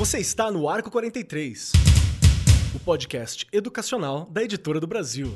Você está no Arco 43, o podcast educacional da Editora do Brasil.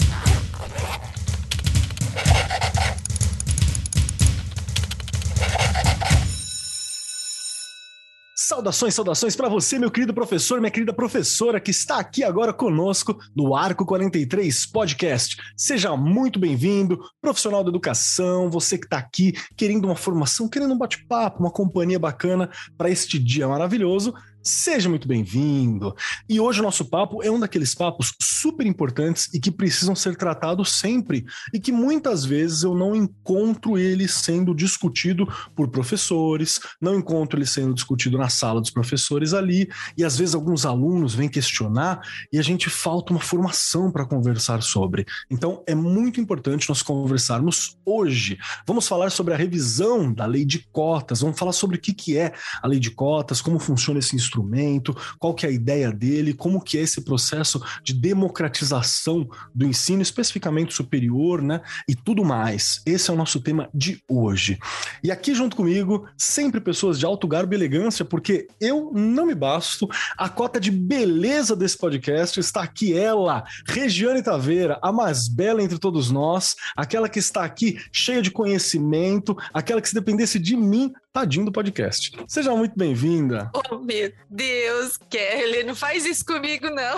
Saudações, saudações para você, meu querido professor, minha querida professora, que está aqui agora conosco no Arco 43 Podcast. Seja muito bem-vindo, profissional da educação, você que está aqui querendo uma formação, querendo um bate-papo, uma companhia bacana para este dia maravilhoso. Seja muito bem-vindo. E hoje o nosso papo é um daqueles papos super importantes e que precisam ser tratados sempre e que muitas vezes eu não encontro ele sendo discutido por professores, não encontro ele sendo discutido na sala dos professores ali, e às vezes alguns alunos vêm questionar e a gente falta uma formação para conversar sobre. Então é muito importante nós conversarmos hoje. Vamos falar sobre a revisão da lei de cotas, vamos falar sobre o que, que é a lei de cotas, como funciona esse instrumento instrumento, qual que é a ideia dele, como que é esse processo de democratização do ensino, especificamente superior, né? E tudo mais. Esse é o nosso tema de hoje. E aqui junto comigo, sempre pessoas de alto garbo e elegância, porque eu não me basto. A cota de beleza desse podcast está aqui ela, Regiane Taveira, a mais bela entre todos nós, aquela que está aqui cheia de conhecimento, aquela que se dependesse de mim, tadinho do podcast. Seja muito bem-vinda. Oh, meu Deus, Kelly, não faz isso comigo, não.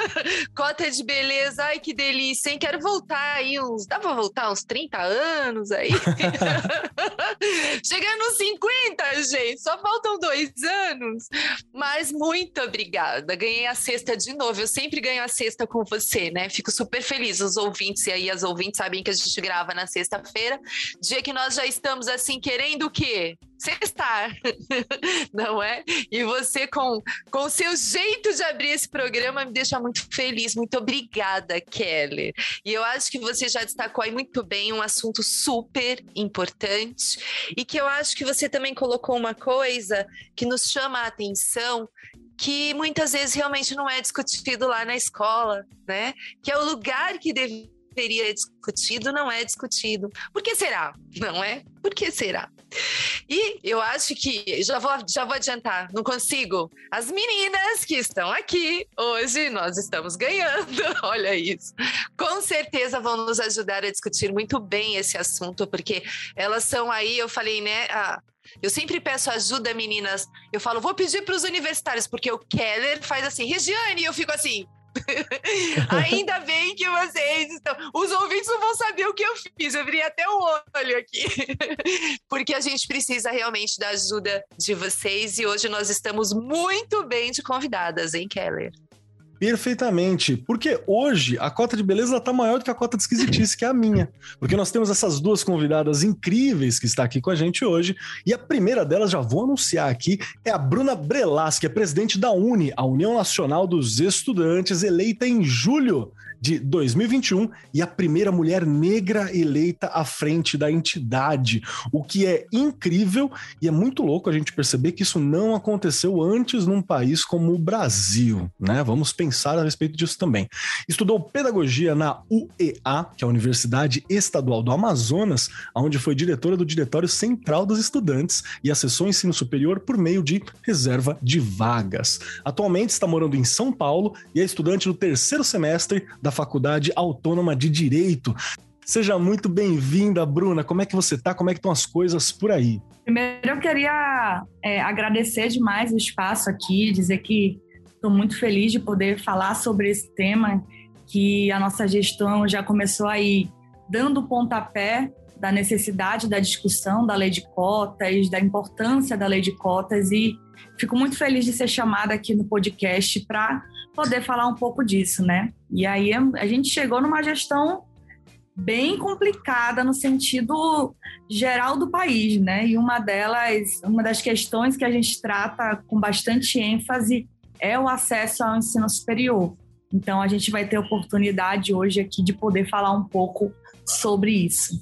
Cota de beleza, ai que delícia, hein? Quero voltar aí uns. Dá pra voltar uns 30 anos aí? Chegando nos 50, gente, só faltam dois anos. Mas muito obrigada. Ganhei a sexta de novo. Eu sempre ganho a sexta com você, né? Fico super feliz. Os ouvintes e aí as ouvintes sabem que a gente grava na sexta-feira, dia que nós já estamos assim querendo o quê? Sextar, não é? E você, com, o seu jeito de abrir esse programa, me deixa muito feliz. Muito obrigada, Kelly. E eu acho que você já destacou aí muito bem um assunto super importante e que eu acho que você também colocou uma coisa que nos chama a atenção que muitas vezes realmente não é discutido lá na escola, né? Que é o lugar que deve seria discutido não é discutido. Por que será? Não é? Por que será? E eu acho que, já vou, já vou adiantar, não consigo. As meninas que estão aqui hoje, nós estamos ganhando, olha isso. Com certeza vão nos ajudar a discutir muito bem esse assunto, porque elas são aí, eu falei, né? Ah, eu sempre peço ajuda, meninas. Eu falo, vou pedir para os universitários, porque o Keller faz assim, Regiane, e eu fico assim, Ainda bem que vocês estão. Os ouvintes não vão saber o que eu fiz. Eu abri até o olho aqui. Porque a gente precisa realmente da ajuda de vocês. E hoje nós estamos muito bem de convidadas, hein, Keller? Perfeitamente, porque hoje a cota de beleza está maior do que a cota de esquisitice, que é a minha. Porque nós temos essas duas convidadas incríveis que está aqui com a gente hoje, e a primeira delas, já vou anunciar aqui, é a Bruna Brelas, que é presidente da UNE, a União Nacional dos Estudantes, eleita em julho de 2021 e a primeira mulher negra eleita à frente da entidade, o que é incrível e é muito louco a gente perceber que isso não aconteceu antes num país como o Brasil, né? Vamos pensar a respeito disso também. Estudou pedagogia na UEA, que é a Universidade Estadual do Amazonas, onde foi diretora do Diretório Central dos Estudantes e acessou o ensino superior por meio de reserva de vagas. Atualmente está morando em São Paulo e é estudante do terceiro semestre da da Faculdade Autônoma de Direito. Seja muito bem-vinda, Bruna. Como é que você está? Como é que estão as coisas por aí? Primeiro, eu queria é, agradecer demais o espaço aqui, dizer que estou muito feliz de poder falar sobre esse tema que a nossa gestão já começou aí dando o pontapé da necessidade da discussão da lei de cotas, da importância da lei de cotas e fico muito feliz de ser chamada aqui no podcast para poder falar um pouco disso, né? E aí a gente chegou numa gestão bem complicada no sentido geral do país, né? E uma delas, uma das questões que a gente trata com bastante ênfase é o acesso ao ensino superior. Então a gente vai ter oportunidade hoje aqui de poder falar um pouco sobre isso.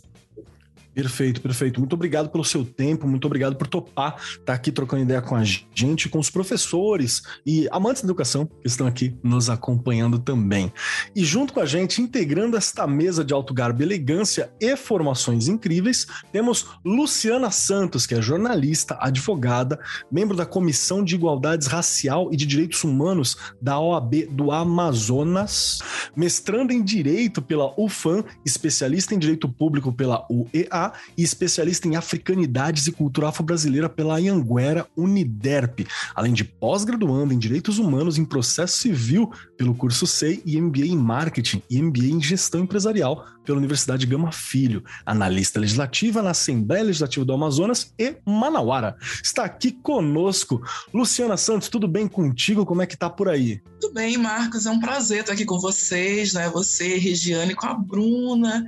Perfeito, perfeito. Muito obrigado pelo seu tempo, muito obrigado por topar estar tá aqui trocando ideia com a gente, com os professores e amantes da educação que estão aqui nos acompanhando também. E junto com a gente, integrando esta mesa de alto garbo, elegância e formações incríveis, temos Luciana Santos, que é jornalista, advogada, membro da Comissão de Igualdades Racial e de Direitos Humanos da OAB do Amazonas, mestrando em Direito pela UFAM, especialista em Direito Público pela UEA e especialista em africanidades e cultura afro-brasileira pela Anhanguera Uniderp, além de pós-graduando em Direitos Humanos em Processo Civil pelo curso SEI e MBA em Marketing e MBA em Gestão Empresarial pela Universidade Gama Filho, analista legislativa na Assembleia Legislativa do Amazonas e Manauara. Está aqui conosco Luciana Santos, tudo bem contigo? Como é que tá por aí? Tudo bem, Marcos, é um prazer estar aqui com vocês, né? Você, Regiane, com a Bruna,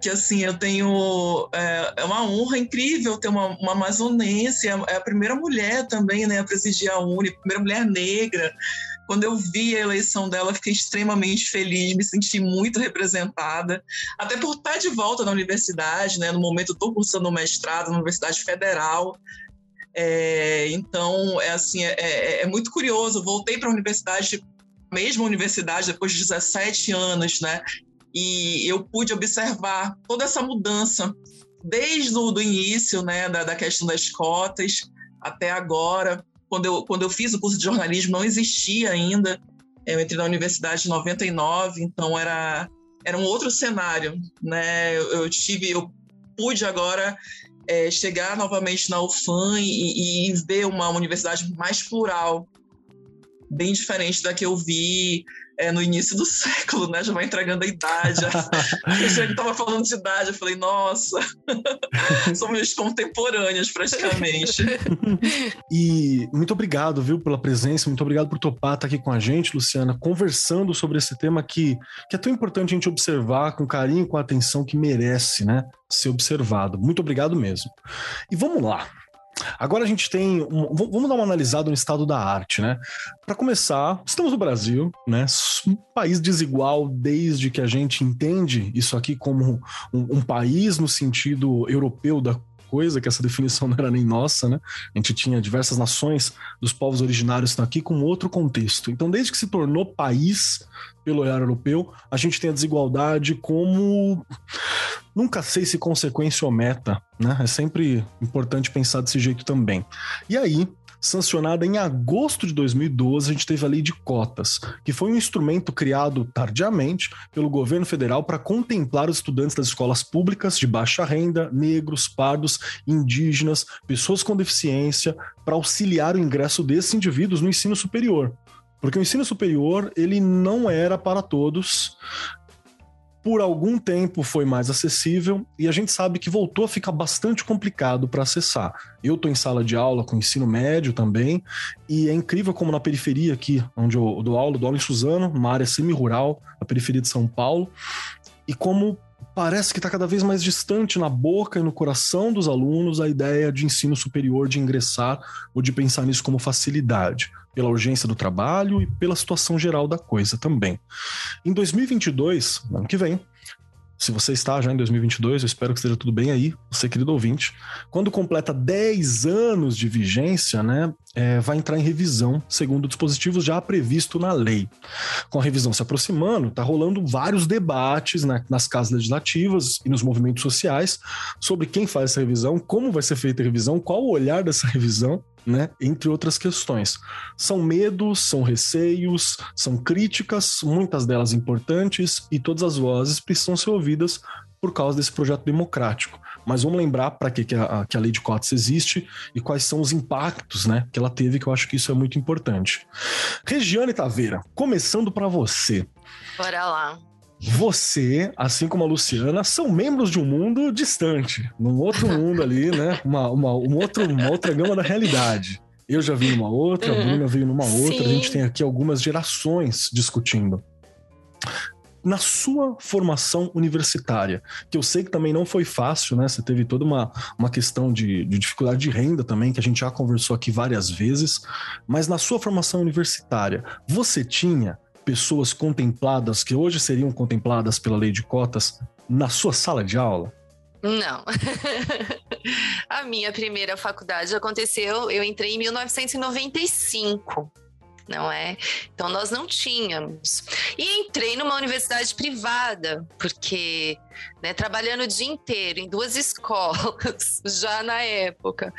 que assim, eu tenho é, é uma honra incrível ter uma, uma amazonense, é a primeira mulher também, né, a presidir a Uni, a primeira mulher negra. Quando eu vi a eleição dela, fiquei extremamente feliz, me senti muito representada, até por estar de volta na universidade, né? No momento estou cursando mestrado na Universidade Federal. É, então, é assim, é, é, é muito curioso. Voltei para a universidade, mesma universidade, depois de 17 anos, né? E eu pude observar toda essa mudança desde o do início, né, da, da questão das cotas até agora quando eu, quando eu fiz o curso de jornalismo, não existia ainda. Eu entrei na universidade em 99, então era, era um outro cenário, né? Eu, eu tive, eu pude agora é, chegar novamente na UFAM e, e, ver uma universidade mais plural, bem diferente da que eu vi é, no início do século, né? Já vai entregando a idade. eu já estava falando de idade, eu falei, nossa, somos contemporâneas praticamente. e muito obrigado, viu, pela presença, muito obrigado por topar estar aqui com a gente, Luciana, conversando sobre esse tema que, que é tão importante a gente observar com carinho, com atenção que merece, né? Ser observado. Muito obrigado mesmo. E vamos lá. Agora a gente tem. Um, vamos dar uma analisada no estado da arte, né? Para começar, estamos no Brasil, né? Um país desigual desde que a gente entende isso aqui como um, um país no sentido europeu da coisa, que essa definição não era nem nossa, né? A gente tinha diversas nações dos povos originários estão aqui com outro contexto. Então, desde que se tornou país pelo olhar europeu, a gente tem a desigualdade como nunca sei se consequência ou meta, né? É sempre importante pensar desse jeito também. E aí, sancionada em agosto de 2012, a gente teve a lei de cotas, que foi um instrumento criado tardiamente pelo governo federal para contemplar os estudantes das escolas públicas de baixa renda, negros, pardos, indígenas, pessoas com deficiência, para auxiliar o ingresso desses indivíduos no ensino superior. Porque o ensino superior, ele não era para todos, por algum tempo foi mais acessível e a gente sabe que voltou a ficar bastante complicado para acessar. Eu estou em sala de aula com ensino médio também e é incrível como na periferia aqui, onde eu dou aula, dou aula em Suzano, uma área semi-rural, na periferia de São Paulo, e como parece que está cada vez mais distante na boca e no coração dos alunos a ideia de ensino superior, de ingressar ou de pensar nisso como facilidade pela urgência do trabalho e pela situação geral da coisa também. Em 2022, ano que vem, se você está já em 2022, eu espero que esteja tudo bem aí, você querido ouvinte. Quando completa 10 anos de vigência, né, é, vai entrar em revisão, segundo dispositivos já previsto na lei. Com a revisão se aproximando, está rolando vários debates né, nas casas legislativas e nos movimentos sociais sobre quem faz essa revisão, como vai ser feita a revisão, qual o olhar dessa revisão né? Entre outras questões. São medos, são receios, são críticas, muitas delas importantes, e todas as vozes precisam ser ouvidas por causa desse projeto democrático. Mas vamos lembrar para que, que, a, que a lei de cotas existe e quais são os impactos né, que ela teve, que eu acho que isso é muito importante. Regiane Taveira, começando para você. Bora lá. Você, assim como a Luciana, são membros de um mundo distante, num outro mundo ali, né? Uma, uma, uma, outro, uma outra gama da realidade. Eu já vi numa outra, a Bruna veio numa outra, Sim. a gente tem aqui algumas gerações discutindo. Na sua formação universitária, que eu sei que também não foi fácil, né? Você teve toda uma, uma questão de, de dificuldade de renda também, que a gente já conversou aqui várias vezes, mas na sua formação universitária, você tinha pessoas contempladas, que hoje seriam contempladas pela lei de cotas, na sua sala de aula? Não. a minha primeira faculdade aconteceu, eu entrei em 1995 não é? Então nós não tínhamos. E entrei numa universidade privada, porque né, trabalhando o dia inteiro em duas escolas, já na época,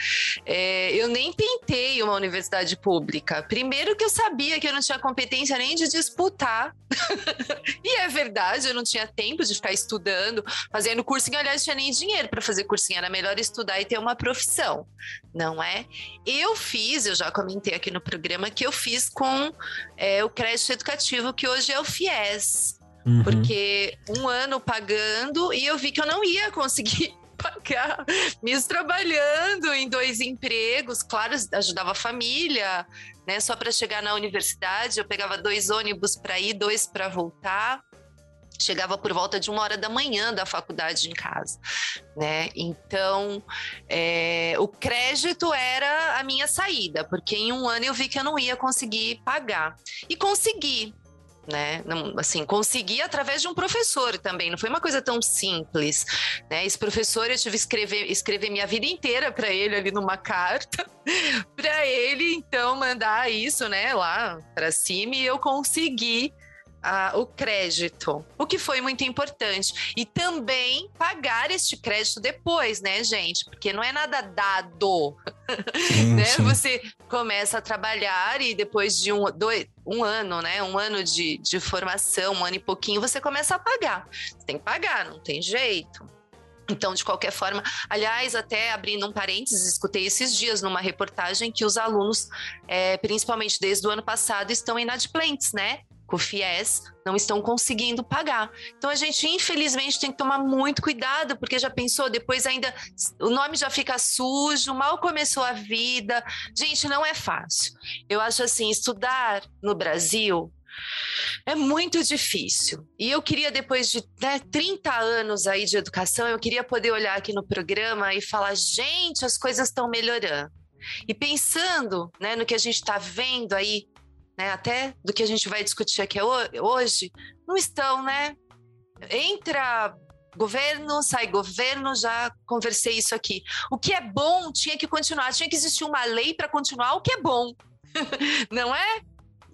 é, eu nem tentei uma universidade pública. Primeiro que eu sabia que eu não tinha competência nem de disputar. e é verdade, eu não tinha tempo de ficar estudando, fazendo cursinho. Aliás, tinha nem dinheiro para fazer cursinho, era melhor estudar e ter uma profissão, não é? Eu fiz, eu já comentei aqui no programa, que eu fiz com é, o crédito educativo, que hoje é o FIES. Uhum. Porque um ano pagando e eu vi que eu não ia conseguir pagar, mesmo trabalhando em dois empregos, claro, ajudava a família, né? Só para chegar na universidade, eu pegava dois ônibus para ir, dois para voltar. Chegava por volta de uma hora da manhã da faculdade em casa, né? Então, é, o crédito era a minha saída, porque em um ano eu vi que eu não ia conseguir pagar. E consegui, né? Assim, consegui através de um professor também, não foi uma coisa tão simples, né? Esse professor eu tive que escrever, escrever minha vida inteira para ele ali numa carta, para ele então mandar isso, né, lá para cima e eu consegui o crédito, o que foi muito importante. E também pagar este crédito depois, né, gente? Porque não é nada dado. Sim, né? Sim. Você começa a trabalhar e depois de um, dois, um ano, né? Um ano de, de formação, um ano e pouquinho, você começa a pagar. Você tem que pagar, não tem jeito. Então, de qualquer forma, aliás, até abrindo um parênteses, escutei esses dias numa reportagem que os alunos, é, principalmente desde o ano passado, estão inadimplentes, né? Com o não estão conseguindo pagar. Então a gente infelizmente tem que tomar muito cuidado, porque já pensou, depois ainda o nome já fica sujo, mal começou a vida. Gente, não é fácil. Eu acho assim, estudar no Brasil é muito difícil. E eu queria, depois de né, 30 anos aí de educação, eu queria poder olhar aqui no programa e falar: gente, as coisas estão melhorando. E pensando né, no que a gente está vendo aí né, até do que a gente vai discutir aqui hoje, não estão, né? Entra governo, sai governo, já conversei isso aqui. O que é bom tinha que continuar, tinha que existir uma lei para continuar o que é bom, não é?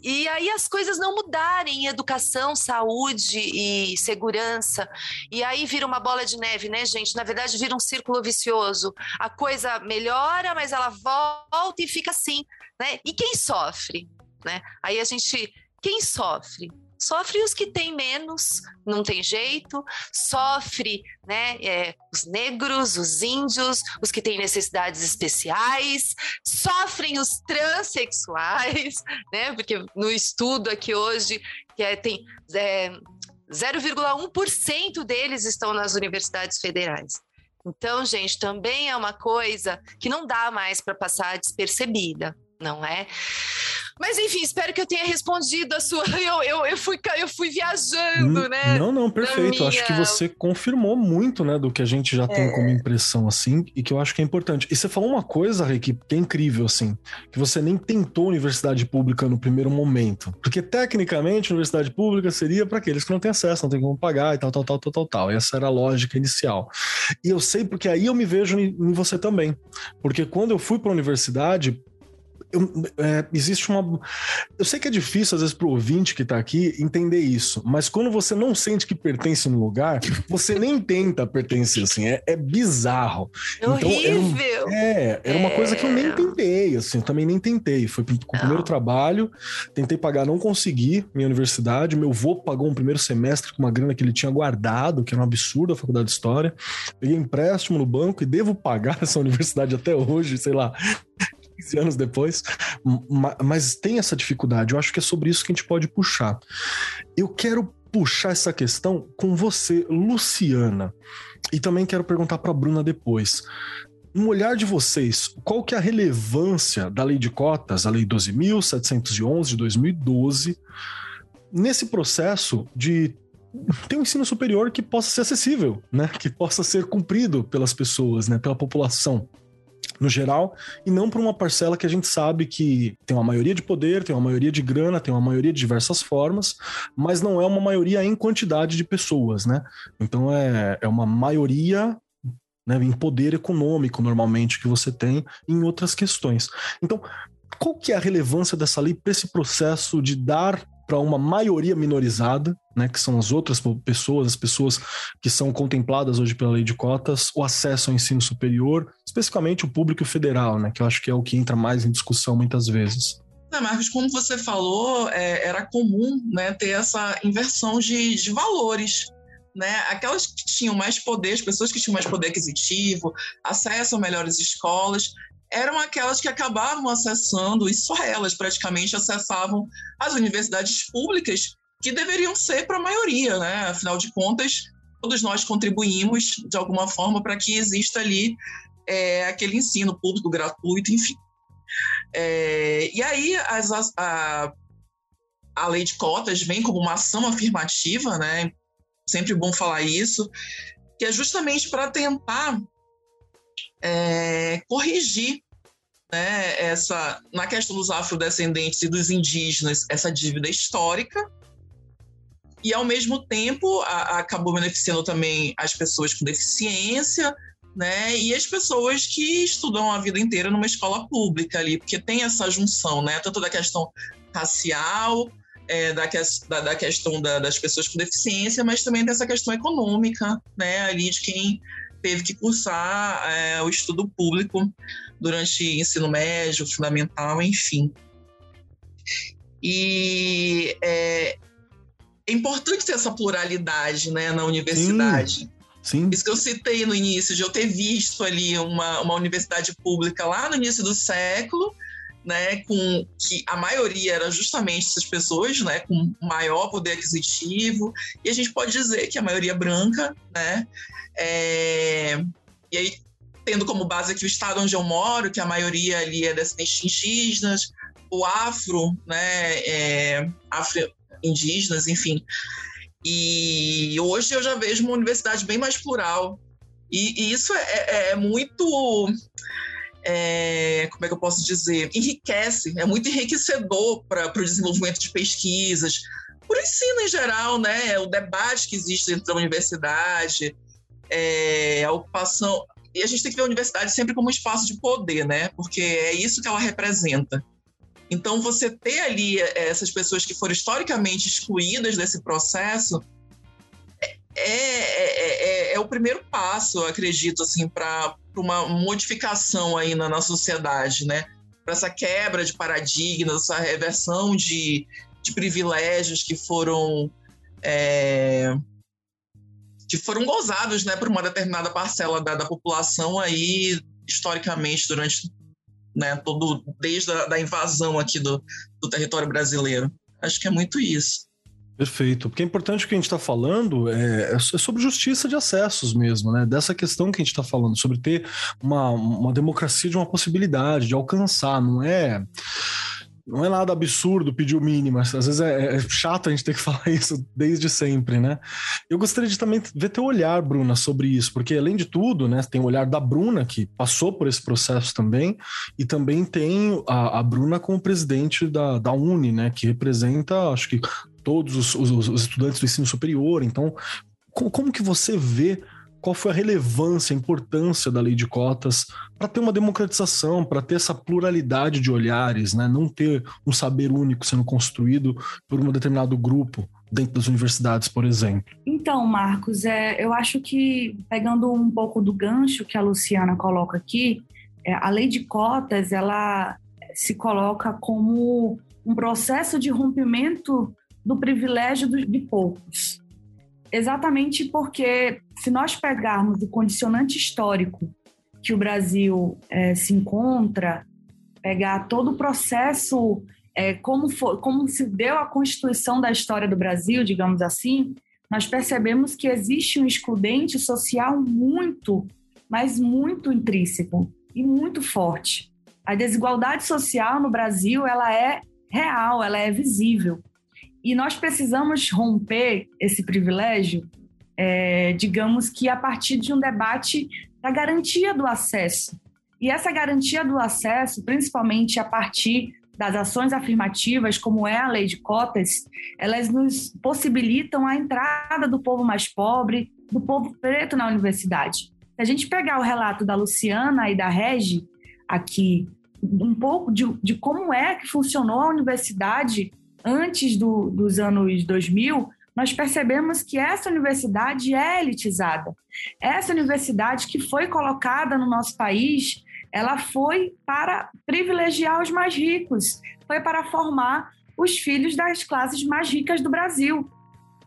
E aí as coisas não mudarem em educação, saúde e segurança. E aí vira uma bola de neve, né, gente? Na verdade, vira um círculo vicioso. A coisa melhora, mas ela volta e fica assim, né? E quem sofre? Né? Aí a gente, quem sofre? Sofre os que têm menos, não tem jeito, sofre né, é, os negros, os índios, os que têm necessidades especiais, sofrem os transexuais, né, porque no estudo aqui hoje que é, tem é, 0,1% deles estão nas universidades federais. Então, gente, também é uma coisa que não dá mais para passar despercebida, não é? Mas enfim, espero que eu tenha respondido a sua. Eu, eu, eu, fui, eu fui viajando, né? Não, não, perfeito. Minha... Acho que você confirmou muito, né, do que a gente já é. tem como impressão, assim, e que eu acho que é importante. E você falou uma coisa, Rick, que é incrível, assim, que você nem tentou universidade pública no primeiro momento. Porque, tecnicamente, universidade pública seria para aqueles que não têm acesso, não tem como pagar e tal, tal, tal, tal, tal, tal. Essa era a lógica inicial. E eu sei porque aí eu me vejo em, em você também. Porque quando eu fui para a universidade, eu, é, existe uma. Eu sei que é difícil, às vezes, para o ouvinte que está aqui entender isso, mas quando você não sente que pertence no lugar, você nem tenta pertencer, assim, é, é bizarro. É então, horrível! Era, é, era uma coisa que eu nem é. tentei, assim, eu também nem tentei. Foi com o primeiro trabalho, tentei pagar, não consegui minha universidade. Meu avô pagou um primeiro semestre com uma grana que ele tinha guardado, que era um absurdo a faculdade de História. Peguei empréstimo no banco e devo pagar essa universidade até hoje, sei lá, 15 anos depois, mas tem essa dificuldade. Eu acho que é sobre isso que a gente pode puxar. Eu quero puxar essa questão com você, Luciana, e também quero perguntar para a Bruna depois. No olhar de vocês, qual que é a relevância da lei de cotas, a lei 12.711 de 2012, nesse processo de ter um ensino superior que possa ser acessível, né? Que possa ser cumprido pelas pessoas, né? Pela população no geral, e não para uma parcela que a gente sabe que tem uma maioria de poder, tem uma maioria de grana, tem uma maioria de diversas formas, mas não é uma maioria em quantidade de pessoas, né? Então é, é uma maioria né, em poder econômico, normalmente, que você tem em outras questões. Então, qual que é a relevância dessa lei para esse processo de dar para uma maioria minorizada, né, que são as outras pessoas, as pessoas que são contempladas hoje pela lei de cotas, o acesso ao ensino superior, especificamente o público federal, né, que eu acho que é o que entra mais em discussão muitas vezes. Não, Marcos, como você falou, é, era comum né, ter essa inversão de, de valores. Né? Aquelas que tinham mais poder, as pessoas que tinham mais poder aquisitivo, acesso a melhores escolas, eram aquelas que acabavam acessando, e só elas praticamente acessavam as universidades públicas, que deveriam ser para a maioria, né? Afinal de contas, todos nós contribuímos de alguma forma para que exista ali é, aquele ensino público gratuito, enfim. É, e aí as, a, a lei de cotas vem como uma ação afirmativa, né? Sempre bom falar isso, que é justamente para tentar é, corrigir né, essa, na questão dos afrodescendentes e dos indígenas, essa dívida histórica, e ao mesmo tempo a, a acabou beneficiando também as pessoas com deficiência, né, e as pessoas que estudam a vida inteira numa escola pública ali, porque tem essa junção, né, tanto da questão racial, é, da, que, da, da, questão da, das pessoas com deficiência, mas também dessa questão econômica, né, ali de quem teve que cursar é, o estudo público durante ensino médio, fundamental, enfim. E é, é importante ter essa pluralidade né, na universidade. Sim. Sim. Isso que eu citei no início, de eu ter visto ali uma, uma universidade pública lá no início do século, né, com que a maioria era justamente essas pessoas, né, com maior poder aquisitivo, e a gente pode dizer que a maioria branca, né, é, e aí tendo como base aqui o estado onde eu moro, que a maioria ali é descendentes indígenas, o afro, né, é, afro-indígenas, enfim. E hoje eu já vejo uma universidade bem mais plural. E, e isso é, é, é muito. É, como é que eu posso dizer? Enriquece, é muito enriquecedor para o desenvolvimento de pesquisas, por ensino em geral, né? O debate que existe dentro da universidade, é, a ocupação. E a gente tem que ver a universidade sempre como um espaço de poder, né? Porque é isso que ela representa. Então, você ter ali é, essas pessoas que foram historicamente excluídas desse processo é, é, é, é o primeiro passo, eu acredito, assim, para uma modificação aí na, na sociedade, né? Para essa quebra de paradigmas, essa reversão de, de privilégios que foram é, que foram gozados né, por uma determinada parcela da, da população aí historicamente durante né, todo desde a da invasão aqui do, do território brasileiro. Acho que é muito isso. Perfeito. Porque é importante o que a gente está falando é, é, sobre justiça de acessos mesmo, né? Dessa questão que a gente está falando, sobre ter uma, uma democracia de uma possibilidade, de alcançar, não é não é nada absurdo pedir o mínimo, às vezes é, é, chato a gente ter que falar isso desde sempre, né? Eu gostaria de também ver teu olhar, Bruna, sobre isso, porque além de tudo, né, tem o olhar da Bruna, que passou por esse processo também, e também tem a, a Bruna como presidente da, da Uni, né, que representa, acho que, todos os, os, os estudantes do ensino superior. Então, como, como que você vê qual foi a relevância, a importância da lei de cotas para ter uma democratização, para ter essa pluralidade de olhares, né? não ter um saber único sendo construído por um determinado grupo dentro das universidades, por exemplo. Então, Marcos, é, eu acho que pegando um pouco do gancho que a Luciana coloca aqui, é, a lei de cotas ela se coloca como um processo de rompimento do privilégio de poucos. Exatamente porque, se nós pegarmos o condicionante histórico que o Brasil é, se encontra, pegar todo o processo, é, como, for, como se deu a constituição da história do Brasil, digamos assim, nós percebemos que existe um excludente social muito, mas muito intrínseco e muito forte. A desigualdade social no Brasil ela é real, ela é visível. E nós precisamos romper esse privilégio, é, digamos que a partir de um debate da garantia do acesso. E essa garantia do acesso, principalmente a partir das ações afirmativas, como é a lei de cotas, elas nos possibilitam a entrada do povo mais pobre, do povo preto na universidade. Se a gente pegar o relato da Luciana e da Regi, aqui, um pouco de, de como é que funcionou a universidade antes do, dos anos 2000, nós percebemos que essa universidade é elitizada. Essa universidade que foi colocada no nosso país, ela foi para privilegiar os mais ricos, foi para formar os filhos das classes mais ricas do Brasil.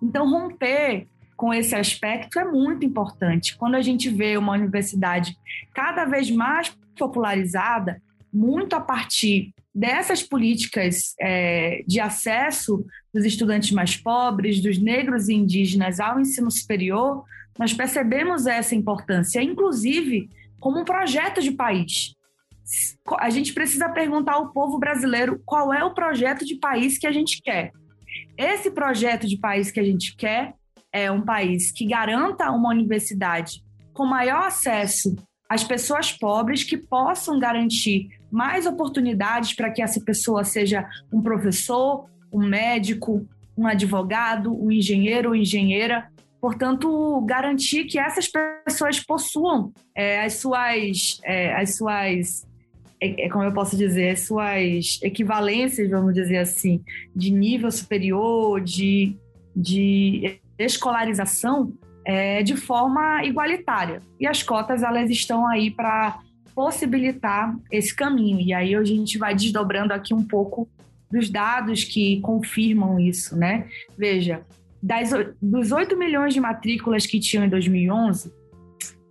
Então, romper com esse aspecto é muito importante. Quando a gente vê uma universidade cada vez mais popularizada, muito a partir dessas políticas é, de acesso dos estudantes mais pobres, dos negros e indígenas ao ensino superior, nós percebemos essa importância, inclusive como um projeto de país. A gente precisa perguntar ao povo brasileiro qual é o projeto de país que a gente quer. Esse projeto de país que a gente quer é um país que garanta uma universidade com maior acesso às pessoas pobres, que possam garantir mais oportunidades para que essa pessoa seja um professor, um médico, um advogado, um engenheiro ou engenheira. Portanto, garantir que essas pessoas possuam é, as suas, é, as suas é, é, como eu posso dizer, as suas equivalências, vamos dizer assim, de nível superior, de, de escolarização, é, de forma igualitária. E as cotas, elas estão aí para possibilitar esse caminho. E aí a gente vai desdobrando aqui um pouco dos dados que confirmam isso, né? Veja, das, dos 8 milhões de matrículas que tinham em 2011,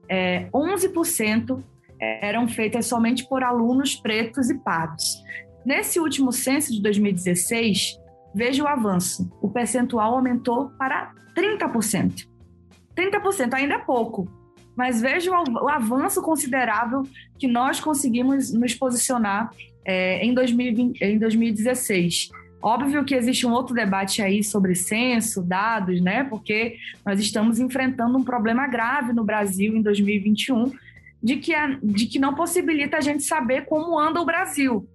é, 11% eram feitas somente por alunos pretos e pardos. Nesse último censo de 2016, veja o avanço. O percentual aumentou para 30%. 30% ainda é pouco, mas veja o, avanço considerável que nós conseguimos nos posicionar é, em, 2020, em 2016. Óbvio que existe um outro debate aí sobre censo, dados, né? Porque nós estamos enfrentando um problema grave no Brasil em 2021 de que, é, de que não possibilita a gente saber como anda o Brasil.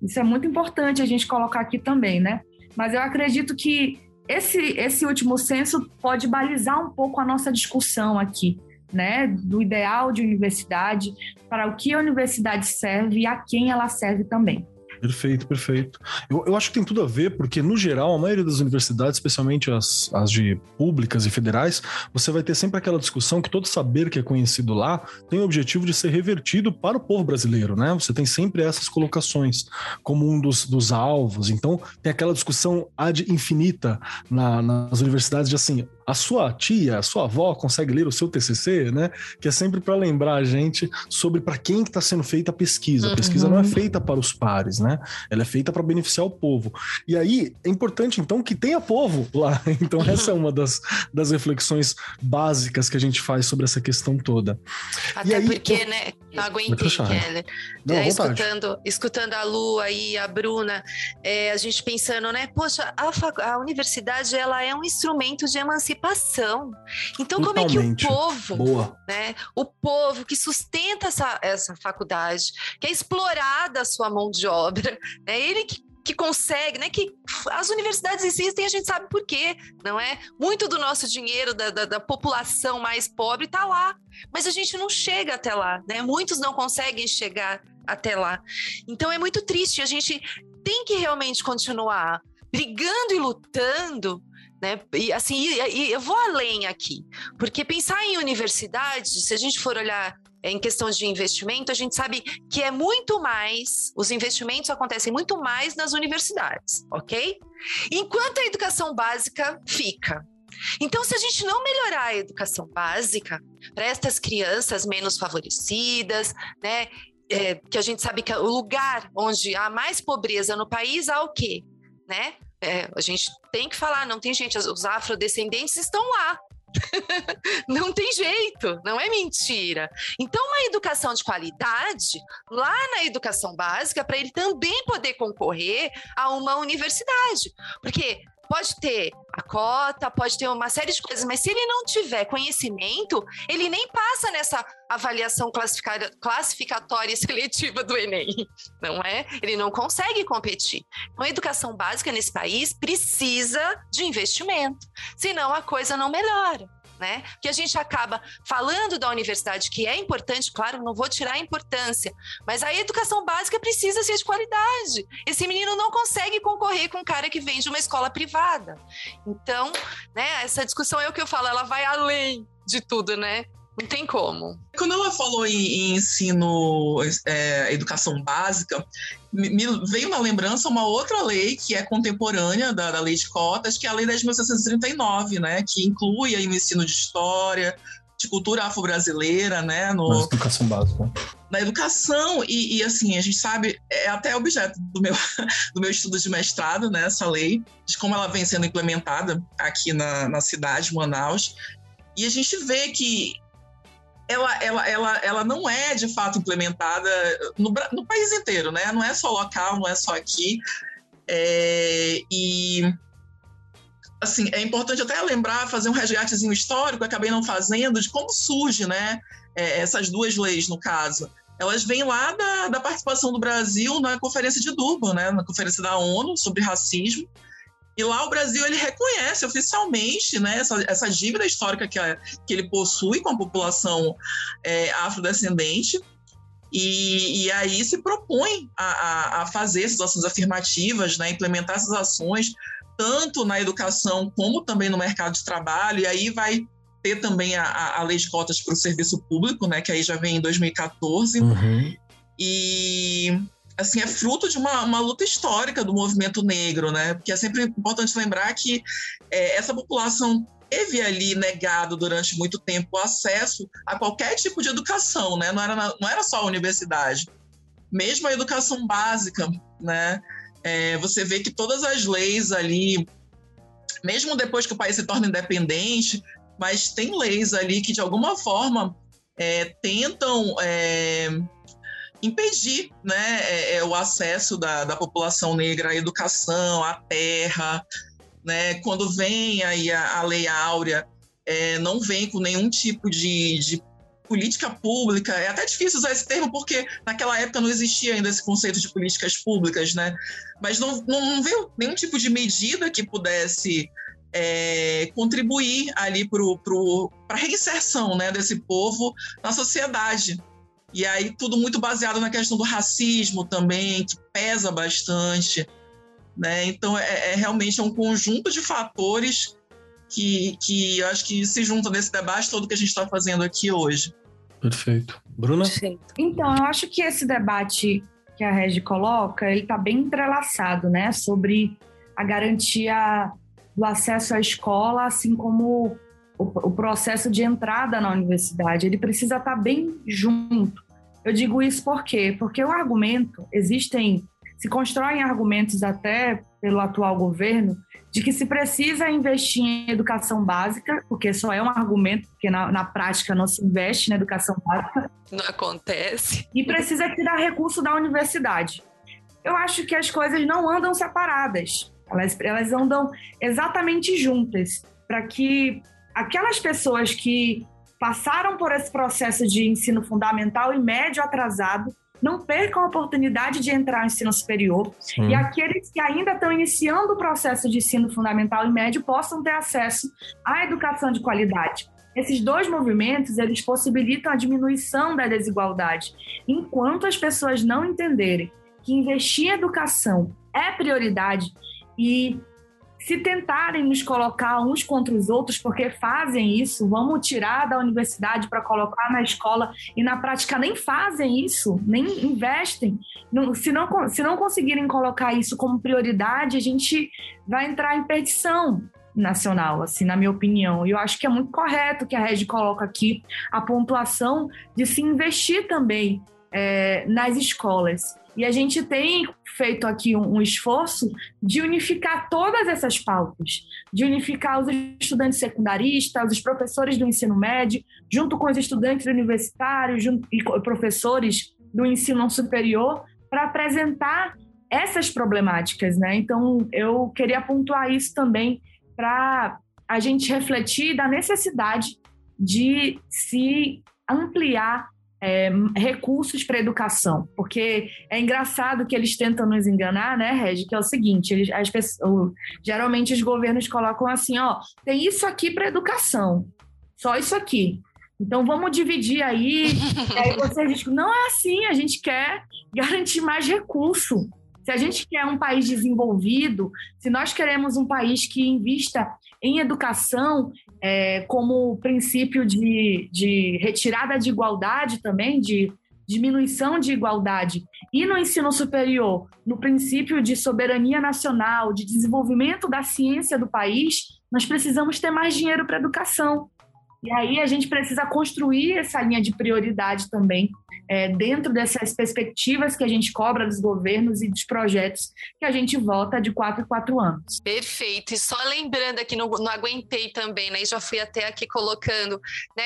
Isso é muito importante a gente colocar aqui também, né? Mas eu acredito que esse, esse último censo pode balizar um pouco a nossa discussão aqui né, do ideal de universidade, para o que a universidade serve e a quem ela serve também. Perfeito, perfeito. Eu, eu acho que tem tudo a ver, porque, no geral, a maioria das universidades, especialmente as, as de públicas e federais, você vai ter sempre aquela discussão que todo saber que é conhecido lá tem o objetivo de ser revertido para o povo brasileiro, né? Você tem sempre essas colocações como um dos, dos alvos. Então, tem aquela discussão ad infinita na, nas universidades de assim, a sua tia, a sua avó consegue ler o seu TCC, né? Que é sempre para lembrar a gente sobre para quem que está sendo feita a pesquisa. A pesquisa uhum. não é feita para os pares, né? Ela é feita para beneficiar o povo. E aí é importante então que tenha povo lá. Então essa é uma das, das reflexões básicas que a gente faz sobre essa questão toda. Até aí, porque, eu... né? Não aguentei, Keller. Não, é, escutando, escutando a Lu aí, a Bruna, é, a gente pensando, né? Poxa, a, a universidade ela é um instrumento de emancipação emancipação. Então, Totalmente. como é que o povo, Boa. né, o povo que sustenta essa, essa faculdade, que é explorada a sua mão de obra, né, ele que que consegue, né? Que as universidades existem, a gente sabe por quê, não é? Muito do nosso dinheiro da, da, da população mais pobre está lá, mas a gente não chega até lá, né? Muitos não conseguem chegar até lá. Então é muito triste. A gente tem que realmente continuar brigando e lutando né? E assim, e, e eu vou além aqui, porque pensar em universidade, se a gente for olhar em questão de investimento, a gente sabe que é muito mais, os investimentos acontecem muito mais nas universidades, ok? Enquanto a educação básica fica. Então, se a gente não melhorar a educação básica para estas crianças menos favorecidas, né? É, que a gente sabe que é o lugar onde há mais pobreza no país há o quê? Né? É, a gente tem que falar, não tem gente, os afrodescendentes estão lá. não tem jeito, não é mentira. Então, uma educação de qualidade, lá na educação básica, para ele também poder concorrer a uma universidade. Porque pode ter a cota, pode ter uma série de coisas, mas se ele não tiver conhecimento, ele nem passa nessa avaliação classificatória e seletiva do Enem, não é? Ele não consegue competir. Então, a educação básica nesse país precisa de investimento, senão a coisa não melhora. Né? Que a gente acaba falando da universidade, que é importante, claro, não vou tirar a importância, mas a educação básica precisa ser de qualidade. Esse menino não consegue concorrer com um cara que vem de uma escola privada. Então, né, essa discussão é o que eu falo, ela vai além de tudo, né? Não tem como. Quando ela falou em, em ensino, é, educação básica, me, me, veio na lembrança uma outra lei que é contemporânea da, da lei de cotas, que é a lei 10.639, né? Que inclui aí o ensino de história, de cultura afro-brasileira, né? No, na educação básica. Na educação, e, e, assim, a gente sabe, é até objeto do meu, do meu estudo de mestrado, né? Essa lei, de como ela vem sendo implementada aqui na, na cidade, Manaus. E a gente vê que ela, ela, ela, ela não é de fato implementada no, no país inteiro, né? Não é só local, não é só aqui. É, e assim, é importante até lembrar, fazer um resgatezinho histórico, acabei não fazendo, de como surge, né? É, essas duas leis, no caso. Elas vêm lá da, da participação do Brasil na Conferência de Durban, né? Na Conferência da ONU sobre racismo. E lá o Brasil ele reconhece oficialmente né, essa, essa dívida histórica que, a, que ele possui com a população é, afrodescendente. E, e, aí se propõe a, a, a, fazer essas ações afirmativas, né, implementar essas ações, tanto na educação como também no mercado de trabalho. E aí vai ter também a, a lei de cotas para o serviço público, né, que aí já vem em 2014. Uhum. E assim, é fruto de uma, uma, luta histórica do movimento negro, né? Porque é sempre importante lembrar que é, essa população teve ali negado durante muito tempo o acesso a qualquer tipo de educação, né? Não era, não era só a universidade, mesmo a educação básica, né? É, você vê que todas as leis ali, mesmo depois que o país se torna independente, mas tem leis ali que de alguma forma é, tentam é, impedir né, é, é, o acesso da, da população negra à educação, à terra. Né? Quando vem aí a, a Lei Áurea, é, não vem com nenhum tipo de, de política pública. É até difícil usar esse termo porque naquela época não existia ainda esse conceito de políticas públicas, né? Mas não, não veio nenhum tipo de medida que pudesse é, contribuir ali para a reinserção né, desse povo na sociedade. E aí tudo muito baseado na questão do racismo também, que pesa bastante. Né? Então é, é realmente é um conjunto de fatores que, que eu acho que se juntam nesse debate todo que a gente está fazendo aqui hoje. Perfeito. Bruna? Então, eu acho que esse debate que a Regi coloca, ele está bem entrelaçado, né? Sobre a garantia do acesso à escola, assim como o, o processo de entrada na universidade. Ele precisa estar tá bem junto. Eu digo isso por quê? Porque o argumento, existem, se constroem argumentos até pelo atual governo, de que se precisa investir em educação básica, porque só é um argumento, porque na, na prática não se investe na educação básica. Não acontece. E precisa tirar recurso da universidade. Eu acho que as coisas não andam separadas, elas, elas andam exatamente juntas, para que aquelas pessoas que passaram por esse processo de ensino fundamental e médio atrasado não percam a oportunidade de entrar no ensino superior Sim. e aqueles que ainda estão iniciando o processo de ensino fundamental e médio possam ter acesso à educação de qualidade. Esses dois movimentos, eles possibilitam a diminuição da desigualdade. Enquanto as pessoas não entenderem que investir em educação é prioridade e se tentarem nos colocar uns contra os outros, porque fazem isso, vamos tirar da universidade para colocar na escola e na prática nem fazem isso, nem investem. se, não, se não conseguirem colocar isso como prioridade, a gente vai entrar em perdição nacional, assim, na minha opinião. E eu acho que é muito correto que a Regi coloca aqui a pontuação de se investir também é, nas escolas. E a gente tem feito aqui um, um, esforço de unificar todas essas pautas, de unificar os estudantes secundaristas, os professores do ensino médio, junto com os estudantes universitários junto, e professores do ensino superior, para apresentar essas problemáticas, né? Então, eu queria pontuar isso também para a gente refletir da necessidade de se ampliar é, recursos para educação, porque é engraçado que eles tentam nos enganar, né, Regi? Que é o seguinte: eles, as pessoas, geralmente os governos colocam assim, ó, tem isso aqui para educação. só isso aqui. Então vamos dividir aí. e aí vocês dizem, não é assim, a gente quer garantir mais recurso. Se a gente quer um país desenvolvido, se nós queremos um país que invista em educação é, como princípio de, de retirada de igualdade também, de diminuição de igualdade, e no ensino superior, no princípio de soberania nacional, de desenvolvimento da ciência do país, nós precisamos ter mais dinheiro para educação. E aí a gente precisa construir essa linha de prioridade também, é, dentro dessas perspectivas que a gente cobra dos governos e dos projetos que a gente vota de quatro em quatro anos. Perfeito. E só lembrando aqui, não, não aguentei também, né? E já fui até aqui colocando, né?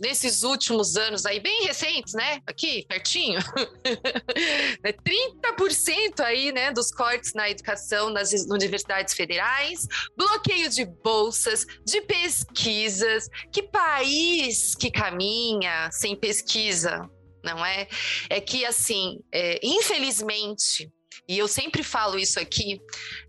Nesses últimos anos aí, bem recentes, né? Aqui, pertinho, 30% aí, né? Dos cortes na educação nas universidades federais, bloqueio de bolsas, de pesquisas, que país que caminha sem pesquisa, não é? É que, assim, é, infelizmente, e eu sempre falo isso aqui,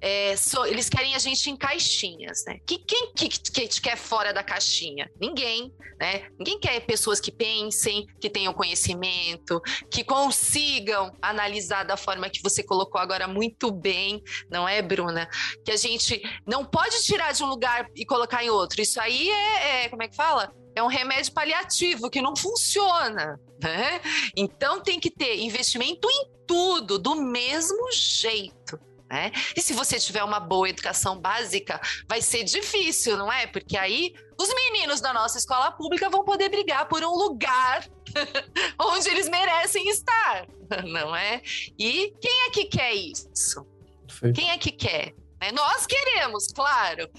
é, so, eles querem a gente em caixinhas, né? Que, quem que, que te quer fora da caixinha? Ninguém, né? Ninguém quer pessoas que pensem, que tenham conhecimento, que consigam analisar da forma que você colocou agora muito bem, não é, Bruna? Que a gente não pode tirar de um lugar e colocar em outro. Isso aí é, é como é que fala? É um remédio paliativo que não funciona. Né? Então tem que ter investimento em tudo, do mesmo jeito. Né? E se você tiver uma boa educação básica, vai ser difícil, não é? Porque aí os meninos da nossa escola pública vão poder brigar por um lugar onde eles merecem estar, não é? E quem é que quer isso? Perfeito. Quem é que quer? Né? Nós queremos, claro,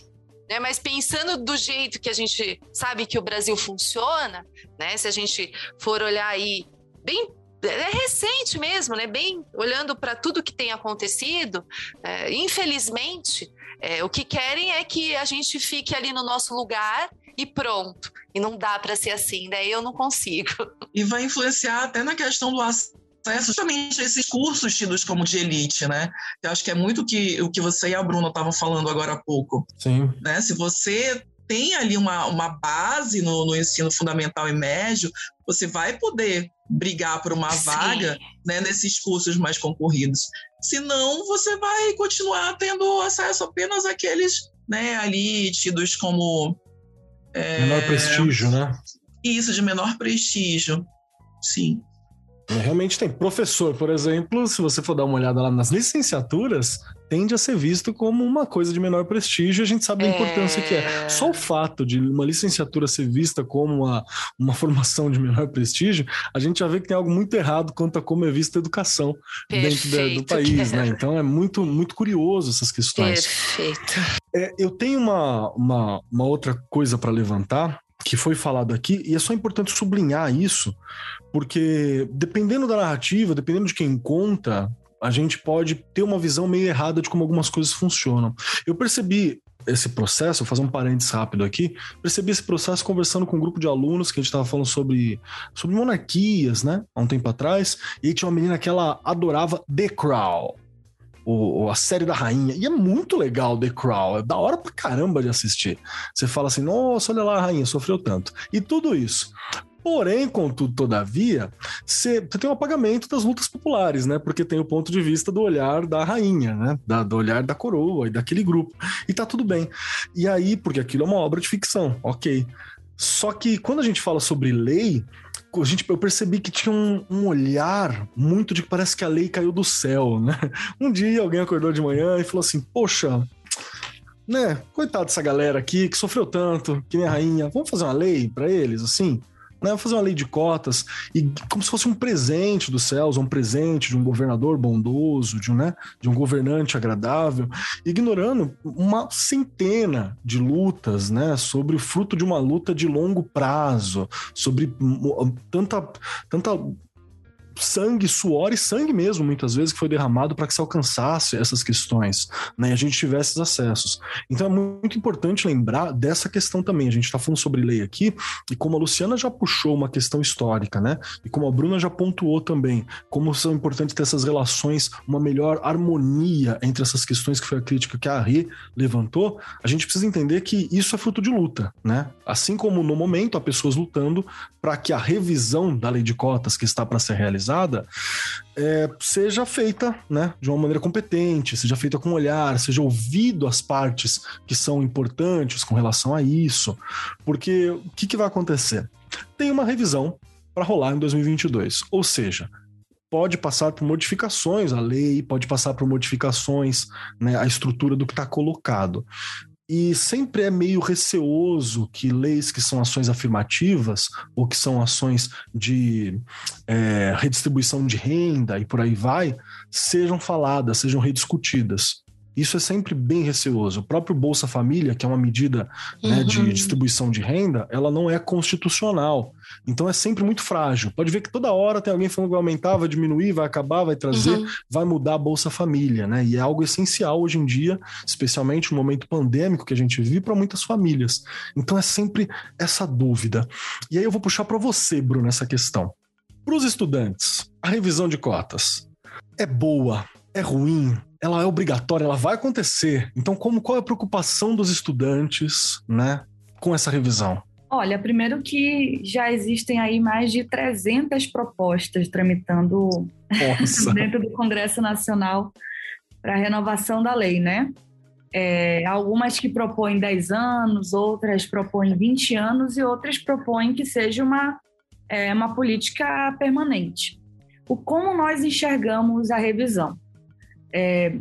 né? Mas pensando do jeito que a gente sabe que o Brasil funciona, né? Se a gente for olhar aí bem é recente mesmo, né? Bem olhando para tudo que tem acontecido, é, infelizmente, é, o que querem é que a gente fique ali no nosso lugar e pronto. E não dá para ser assim, né? Eu não consigo. E vai influenciar até na questão do é justamente esses cursos tidos como de elite, né? Eu acho que é muito que, o que você e a Bruna estavam falando agora há pouco. Sim. Né? Se você tem ali uma, uma base no, no ensino fundamental e médio, você vai poder brigar por uma Sim. vaga né, nesses cursos mais concorridos. Senão, você vai continuar tendo acesso apenas àqueles né, ali tidos como. É, menor prestígio, né? Isso, de menor prestígio. Sim. É, realmente tem. Professor, por exemplo, se você for dar uma olhada lá nas licenciaturas, tende a ser visto como uma coisa de menor prestígio, a gente sabe a importância é... que é. Só o fato de uma licenciatura ser vista como uma, uma formação de menor prestígio, a gente já vê que tem algo muito errado quanto a como é vista a educação Perfeito, dentro do país, né? Então é muito, muito curioso essas questões. Perfeito. É, eu tenho uma, uma, uma outra coisa para levantar, que foi falado aqui, e é só importante sublinhar isso, porque dependendo da narrativa, dependendo de quem conta, a gente pode ter uma visão meio errada de como algumas coisas funcionam. Eu percebi esse processo, vou fazer um parênteses rápido aqui, percebi esse processo conversando com um grupo de alunos que a gente estava falando sobre, sobre monarquias, né, há um tempo atrás, e tinha uma menina que ela adorava The Crown a série da rainha. E é muito legal The Crown, é da hora pra caramba de assistir. Você fala assim, nossa, olha lá a rainha, sofreu tanto. E tudo isso. Porém, contudo, todavia, você tem um apagamento das lutas populares, né? Porque tem o ponto de vista do olhar da rainha, né? Da, do olhar da coroa e daquele grupo. E tá tudo bem. E aí, porque aquilo é uma obra de ficção, ok. Só que quando a gente fala sobre lei, a gente, eu percebi que tinha um, um, olhar muito de que parece que a lei caiu do céu, né? Um dia alguém acordou de manhã e falou assim: Poxa, né? Coitado dessa galera aqui que sofreu tanto, que nem a rainha, vamos fazer uma lei para eles, assim? Né, fazer uma lei de cotas e como se fosse um presente dos céus, um presente de um governador bondoso, de um, né, de um governante agradável, ignorando uma centena de lutas, né, sobre o fruto de uma luta de longo prazo, sobre tanta, tanta sangue, suor e sangue mesmo, muitas vezes, que foi derramado para que se alcançasse essas questões, né? E a gente tivesse esses acessos. Então é muito importante lembrar dessa questão também. A gente está falando sobre lei aqui, e como a Luciana já puxou uma questão histórica, né? E como a Bruna já pontuou também, como são importantes ter essas relações, uma melhor harmonia entre essas questões que foi a crítica que a Rê levantou, a gente precisa entender que isso é fruto de luta, né? Assim como no momento há pessoas lutando para que a revisão da lei de cotas que está para ser realizada é, seja feita né, de uma maneira competente, seja feita com olhar, seja ouvido as partes que são importantes com relação a isso. Porque o que, que vai acontecer? Tem uma revisão para rolar em 2022, ou seja, pode passar por modificações a lei, pode passar por modificações né, estrutura do que está colocado. E sempre é meio receoso que leis que são ações afirmativas ou que são ações de é, redistribuição de renda e por aí vai, sejam faladas, sejam rediscutidas. Isso é sempre bem receoso. O próprio Bolsa Família, que é uma medida né, de uhum. distribuição de renda, ela não é constitucional. Então é sempre muito frágil. Pode ver que toda hora tem alguém falando que vai aumentar, vai diminuir, vai acabar, vai trazer, uhum. vai mudar a Bolsa Família, né? E é algo essencial hoje em dia, especialmente no momento pandêmico que a gente vive para muitas famílias. Então é sempre essa dúvida. E aí eu vou puxar para você, Bruno, essa questão. Para os estudantes, a revisão de cotas é boa, é ruim, ela é obrigatória, ela vai acontecer. Então, como qual é a preocupação dos estudantes, né, com essa revisão? Olha, primeiro que já existem aí mais de 300 propostas tramitando dentro do Congresso Nacional para a renovação da lei, né? É, algumas que propõem 10 anos, outras propõem 20 anos e outras propõem que seja uma, é, uma política permanente. O como nós enxergamos a revisão? É,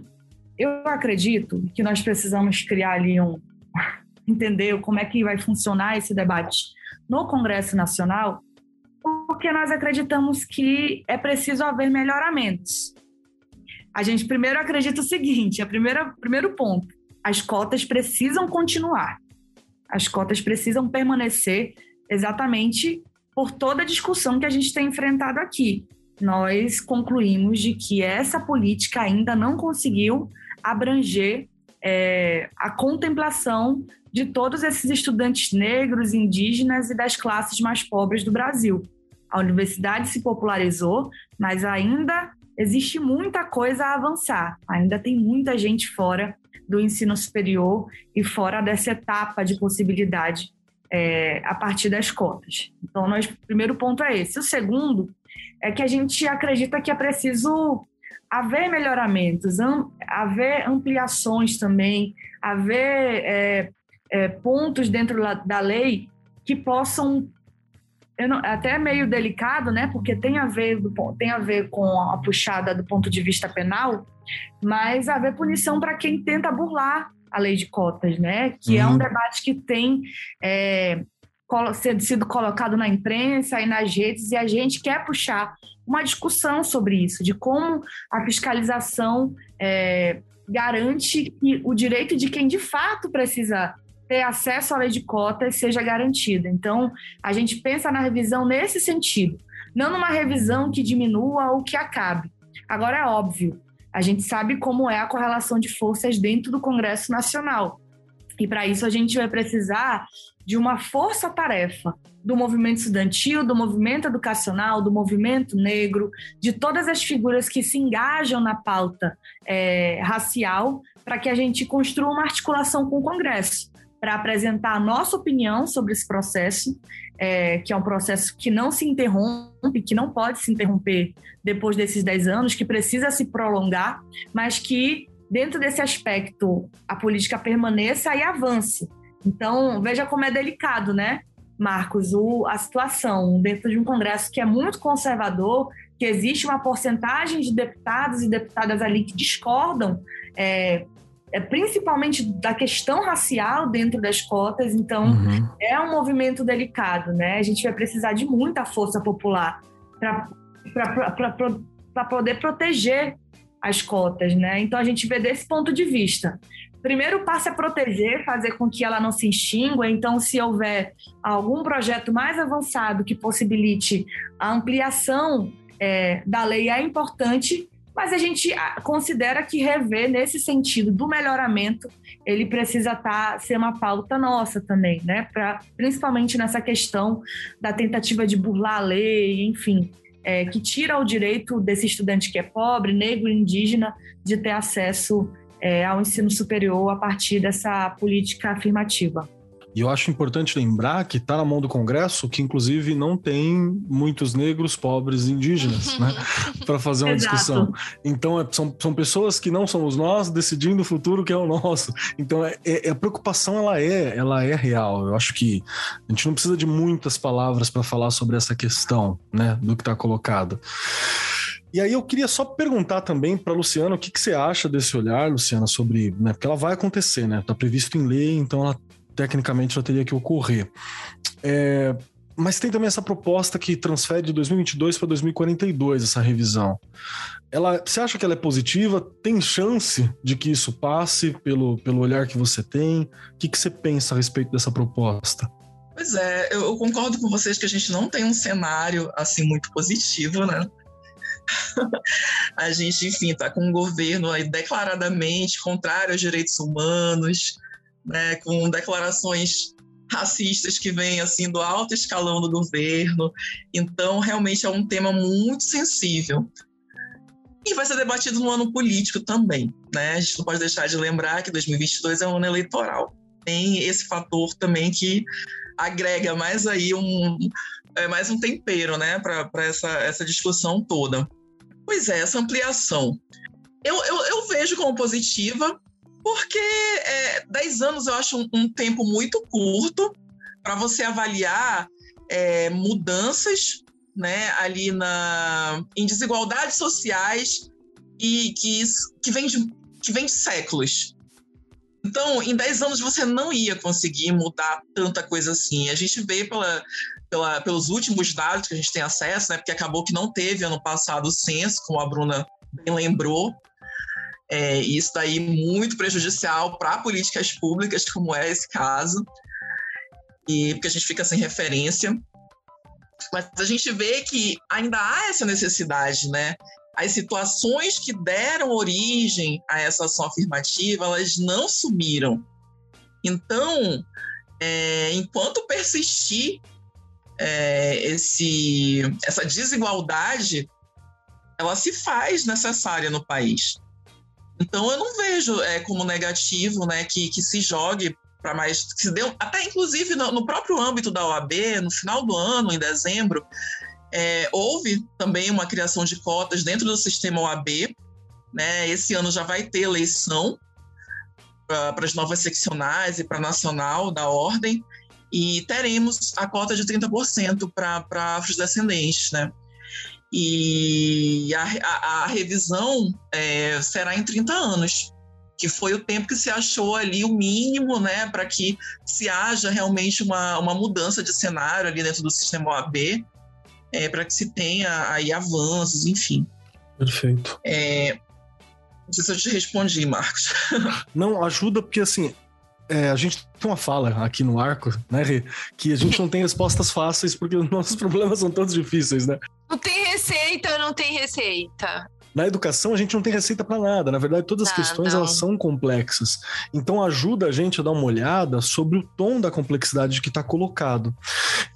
eu acredito que nós precisamos criar ali um. entender como é que vai funcionar esse debate no Congresso Nacional, porque nós acreditamos que é preciso haver melhoramentos. A gente primeiro acredita o seguinte: a primeira, primeiro ponto, as cotas precisam continuar. As cotas precisam permanecer exatamente por toda a discussão que a gente tem enfrentado aqui nós concluímos de que essa política ainda não conseguiu abranger é, a contemplação de todos esses estudantes negros, indígenas e das classes mais pobres do Brasil. A universidade se popularizou, mas ainda existe muita coisa a avançar. Ainda tem muita gente fora do ensino superior e fora dessa etapa de possibilidade é, a partir das cotas. Então, o primeiro ponto é esse. O segundo é que a gente acredita que é preciso haver melhoramentos, haver ampliações também, haver é, é, pontos dentro da lei que possam não, até meio delicado, né? Porque tem a ver tem a ver com a puxada do ponto de vista penal, mas haver punição para quem tenta burlar a lei de cotas, né? Que uhum. é um uhum. debate que tem é, sido colocado na imprensa e nas redes, e a gente quer puxar uma discussão sobre isso, de como a fiscalização é, garante que o direito de quem de fato precisa ter acesso à lei de cotas seja garantido. Então, a gente pensa na revisão nesse sentido, não numa revisão que diminua ou que acabe. Agora, é óbvio, a gente sabe como é a correlação de forças dentro do Congresso Nacional. E para isso a gente vai precisar de uma força-tarefa do movimento estudantil, do movimento educacional, do movimento negro, de todas as figuras que se engajam na pauta é, racial, para que a gente construa uma articulação com o Congresso, para apresentar a nossa opinião sobre esse processo, é, que é um processo que não se interrompe, que não pode se interromper depois desses 10 anos, que precisa se prolongar, mas que, dentro desse aspecto, a política permaneça e avance então, veja como é delicado, né, Marcos, o, a situação dentro de um Congresso que é muito conservador, que existe uma porcentagem de deputados e deputadas ali que discordam, é, é principalmente da questão racial dentro das cotas. Então, uhum. é um movimento delicado, né? A gente vai precisar de muita força popular para poder proteger as cotas, né? Então, a gente vê desse ponto de vista primeiro passo é proteger, fazer com que ela não se extingua. Então, se houver algum projeto mais avançado que possibilite a ampliação é, da lei é importante, mas a gente ah, considera que rever nesse sentido do melhoramento, ele precisa tá, ser uma pauta nossa também, né? Pra, principalmente nessa questão da tentativa de burlar a lei, enfim, é, que tira o direito desse estudante que é pobre, negro, indígena, de ter acesso é, ao ensino superior a partir dessa política afirmativa. E eu acho importante lembrar que está na mão do Congresso que, inclusive, não tem muitos negros, pobres indígenas, né? Para fazer uma discussão. Então, é, são, são pessoas que não somos nós decidindo o futuro que é o nosso. Então, é, é, a preocupação ela é, ela é real. Eu acho que a gente não precisa de muitas palavras para falar sobre essa questão, né? Do que está colocado. E aí eu queria só perguntar também para Luciana o que, que, você acha desse olhar, Luciana, sobre, né? Porque ela vai acontecer, né? Está previsto em lei, então ela tecnicamente já teria que ocorrer. É, mas tem também essa proposta que transfere de 2022 para 2042 essa revisão. Ela, você acha que ela é positiva? Tem chance de que isso passe pelo, pelo olhar que você tem? O que, que você pensa a respeito dessa proposta? Pois é, eu concordo com vocês que a gente não tem um cenário assim muito positivo, né? a gente, enfim, está com um governo aí declaradamente contrário aos direitos humanos, né, com declarações racistas que vêm assim do alto escalão do governo. Então, realmente é um tema muito sensível. E vai ser debatido no ano político também, né? A gente não pode deixar de lembrar que 2022 é um ano eleitoral. Tem esse fator também que agrega mais aí um é mais um tempero, né, para essa, essa discussão toda. Pois é, essa ampliação. Eu, eu, eu vejo como positiva, porque é, 10 anos eu acho um, um tempo muito curto para você avaliar é, mudanças né, ali na, em desigualdades sociais e que, que, vem de, que vem de séculos. Então, em 10 anos você não ia conseguir mudar tanta coisa assim. A gente vê pela, pela, pelos últimos dados que a gente tem acesso, né, porque acabou que não teve ano passado o censo, como a Bruna bem lembrou, é, isso daí muito prejudicial para políticas públicas, como é esse caso, e porque a gente fica sem referência. Mas a gente vê que ainda há essa necessidade, né? As situações que deram origem a essa ação afirmativa, elas não sumiram. Então, é, enquanto persistir é, esse, essa desigualdade, ela se faz necessária no país. Então eu não vejo é, como negativo né, que, que se jogue para mais. Que se deu, até inclusive no, no, próprio âmbito da OAB, no final do ano, em dezembro, é, houve também uma criação de cotas dentro do sistema OAB. Né? Esse ano já vai ter eleição para as novas seccionais e para a nacional da ordem, e teremos a cota de 30% para afrodescendentes. Né? E a, a, a revisão é, será em 30 anos, que foi o tempo que se achou ali o mínimo, né, para que se haja realmente uma, uma mudança de cenário ali dentro do sistema OAB, é, para que se tenha aí avanços, enfim. Perfeito. É, não sei se eu te respondi, Marcos. Não, ajuda porque assim, é, a gente tem uma fala aqui no arco, né, Rê? Que a gente não tem respostas fáceis porque os nossos problemas são todos difíceis, né? Não tem receita, não tem receita. Na educação, a gente não tem receita para nada. Na verdade, todas as questões elas são complexas. Então, ajuda a gente a dar uma olhada sobre o tom da complexidade que está colocado.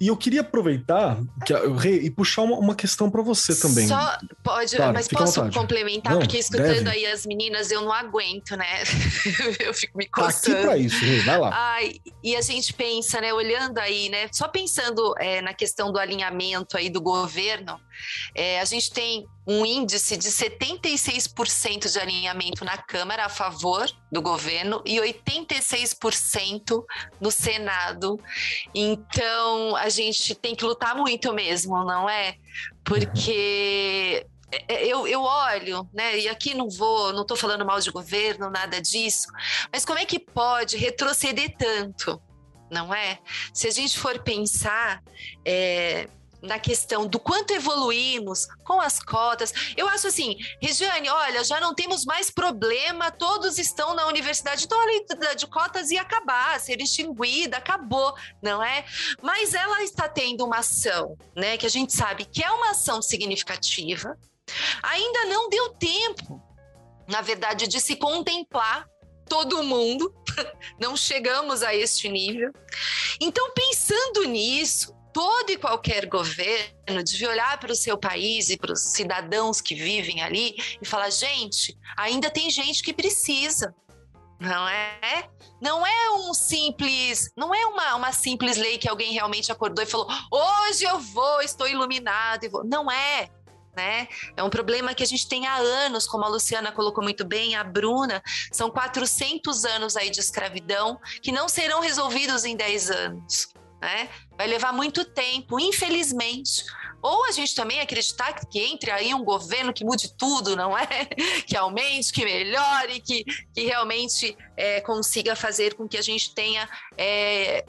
E eu queria aproveitar que, e puxar uma, uma questão para você também. Só pode, claro, mas posso complementar? Não, porque escutando deve. aí as meninas, eu não aguento, né? eu fico me coçando. Tá aqui para isso, Rê, vai lá. Ai, e a gente pensa, né, olhando aí, né, só pensando é, na questão do alinhamento aí do governo, é, a gente tem um índice de 76% de alinhamento na Câmara a favor do governo e 86% no Senado. Então, a gente tem que lutar muito mesmo, não é? Porque é, é, eu, eu olho, né? E aqui não vou, não estou falando mal de governo, nada disso, mas como é que pode retroceder tanto? Não é? Se a gente for pensar, é, na questão do quanto evoluímos com as cotas. Eu acho assim, Regiane, olha, já não temos mais problema, todos estão na universidade, então a lei de cotas ia acabar, ser extinguida, acabou, não é? Mas ela está tendo uma ação, né, que a gente sabe que é uma ação significativa. Ainda não deu tempo, na verdade, de se contemplar todo mundo, não chegamos a este nível. Então, pensando nisso, todo e qualquer governo devia olhar para o seu país e para os cidadãos que vivem ali e falar: gente, ainda tem gente que precisa. Não é? Não é um simples, não é uma, uma simples lei que alguém realmente acordou e falou: hoje eu vou, estou iluminado e vou. Não é. Né? É um problema que a gente tem há anos, como a Luciana colocou muito bem, a Bruna, são 400 anos aí de escravidão que não serão resolvidos em 10 anos né? Vai levar muito tempo, infelizmente. Ou a gente também acreditar que entre aí um governo que mude tudo, não é? Que aumente, que melhore, que, que realmente é, consiga fazer com que a gente tenha. É,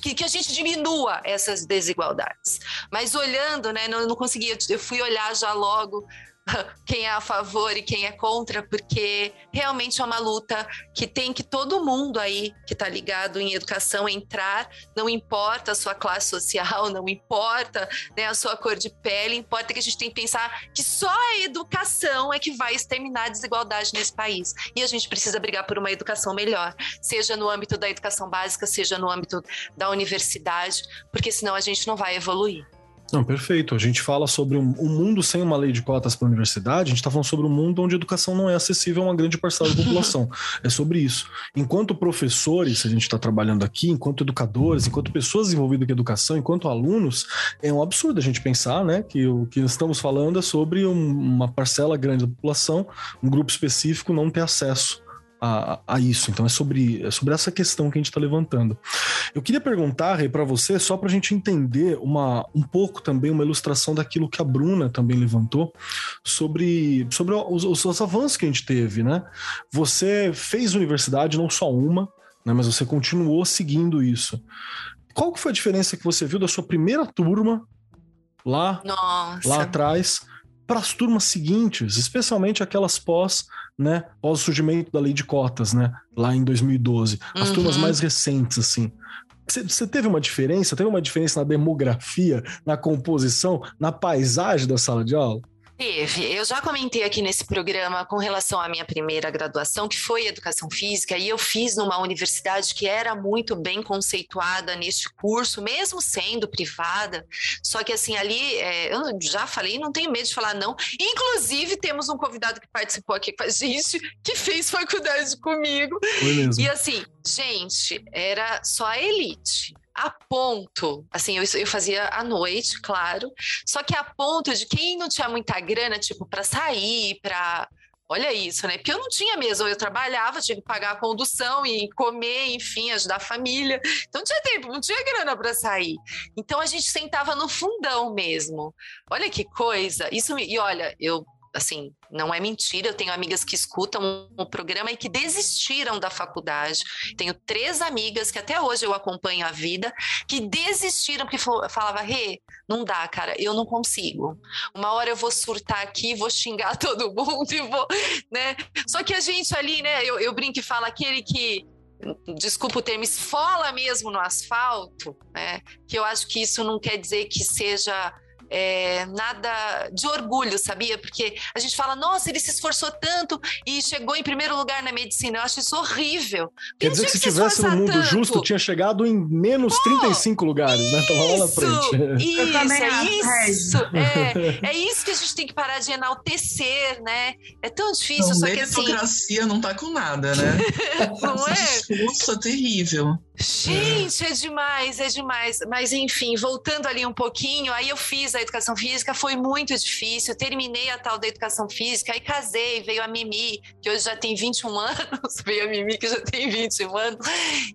que, que, a gente diminua essas desigualdades. Mas olhando, né, não, não consegui, eu fui olhar já logo quem é a favor e quem é contra, porque realmente é uma luta que tem que todo mundo aí que está ligado em educação entrar, não importa a sua classe social, não importa né, a sua cor de pele, importa que a gente tem que pensar que só a educação é que vai exterminar a desigualdade nesse país. E a gente precisa brigar por uma educação melhor, seja no âmbito da educação básica, seja no âmbito da universidade, porque senão a gente não vai evoluir. Não, perfeito. A gente fala sobre um, um mundo sem uma lei de cotas para a universidade, a gente está falando sobre um mundo onde a educação não é acessível a uma grande parcela da população. é sobre isso. Enquanto professores, a gente está trabalhando aqui, enquanto educadores, enquanto pessoas envolvidas com educação, enquanto alunos, é um absurdo a gente pensar né, que o que estamos falando é sobre um, uma parcela grande da população, um grupo específico, não ter acesso a, a, isso. Então é sobre, é sobre essa questão que a gente está levantando. Eu queria perguntar, Rei, para você, só para a gente entender uma, um pouco também uma ilustração daquilo que a Bruna também levantou sobre, sobre os, os avanços que a gente teve, né? Você fez universidade, não só uma, né, mas você continuou seguindo isso. Qual que foi a diferença que você viu da sua primeira turma lá, Nossa. lá atrás para as turmas seguintes, especialmente aquelas pós, né, pós surgimento da lei de cotas, né, lá em 2012, as uhum. turmas mais recentes assim. Você teve uma diferença? Teve uma diferença na demografia, na composição, na paisagem da sala de aula? Teve. Eu já comentei aqui nesse programa com relação à minha primeira graduação, que foi educação física, e eu fiz numa universidade que era muito bem conceituada neste curso, mesmo sendo privada. Só que, assim, ali, é, eu já falei, não tenho medo de falar não. Inclusive, temos um convidado que participou aqui com a gente, que fez faculdade comigo. Foi mesmo. E, assim, gente, era só a elite a ponto, assim, eu, eu fazia à noite, claro, só que a ponto de quem não tinha muita grana, tipo, para sair, para Olha isso, né? Porque eu não tinha mesmo, eu trabalhava, tinha que pagar a condução e comer, enfim, ajudar a família. Então não tinha tempo, não tinha grana para sair. Então a gente sentava no fundão mesmo. Olha que coisa. Isso me... e olha, eu assim, não é mentira, eu tenho amigas que escutam o programa e que desistiram da faculdade. Tenho três amigas que até hoje eu acompanho a vida, que desistiram porque falava, Rê, não dá, cara, eu não consigo. Uma hora eu vou surtar aqui, vou xingar todo mundo e vou, né? Só que a gente ali, né, eu, eu brinco e falo aquele que desculpa o termo, esfola mesmo no asfalto, né? Que eu acho que isso não quer dizer que seja é, nada de orgulho, sabia? Porque a gente fala, nossa, ele se esforçou tanto e chegou em primeiro lugar na medicina. Eu acho isso horrível. Quer dizer que se tivesse no mundo tanto. justo, tinha chegado em menos Pô, 35 lugares, isso, né? Tava lá na frente. Isso, é isso. É, é isso que a gente tem que parar de enaltecer, né? É tão difícil, não, só que assim... meritocracia não tá com nada, né? não é? Discurso é terrível. Gente, é demais, é demais. Mas enfim, voltando ali um pouquinho, aí eu fiz a educação física, foi muito difícil. Terminei a tal da educação física, aí casei, veio a Mimi, que hoje já tem 21 anos, veio a Mimi, que já tem 21 anos.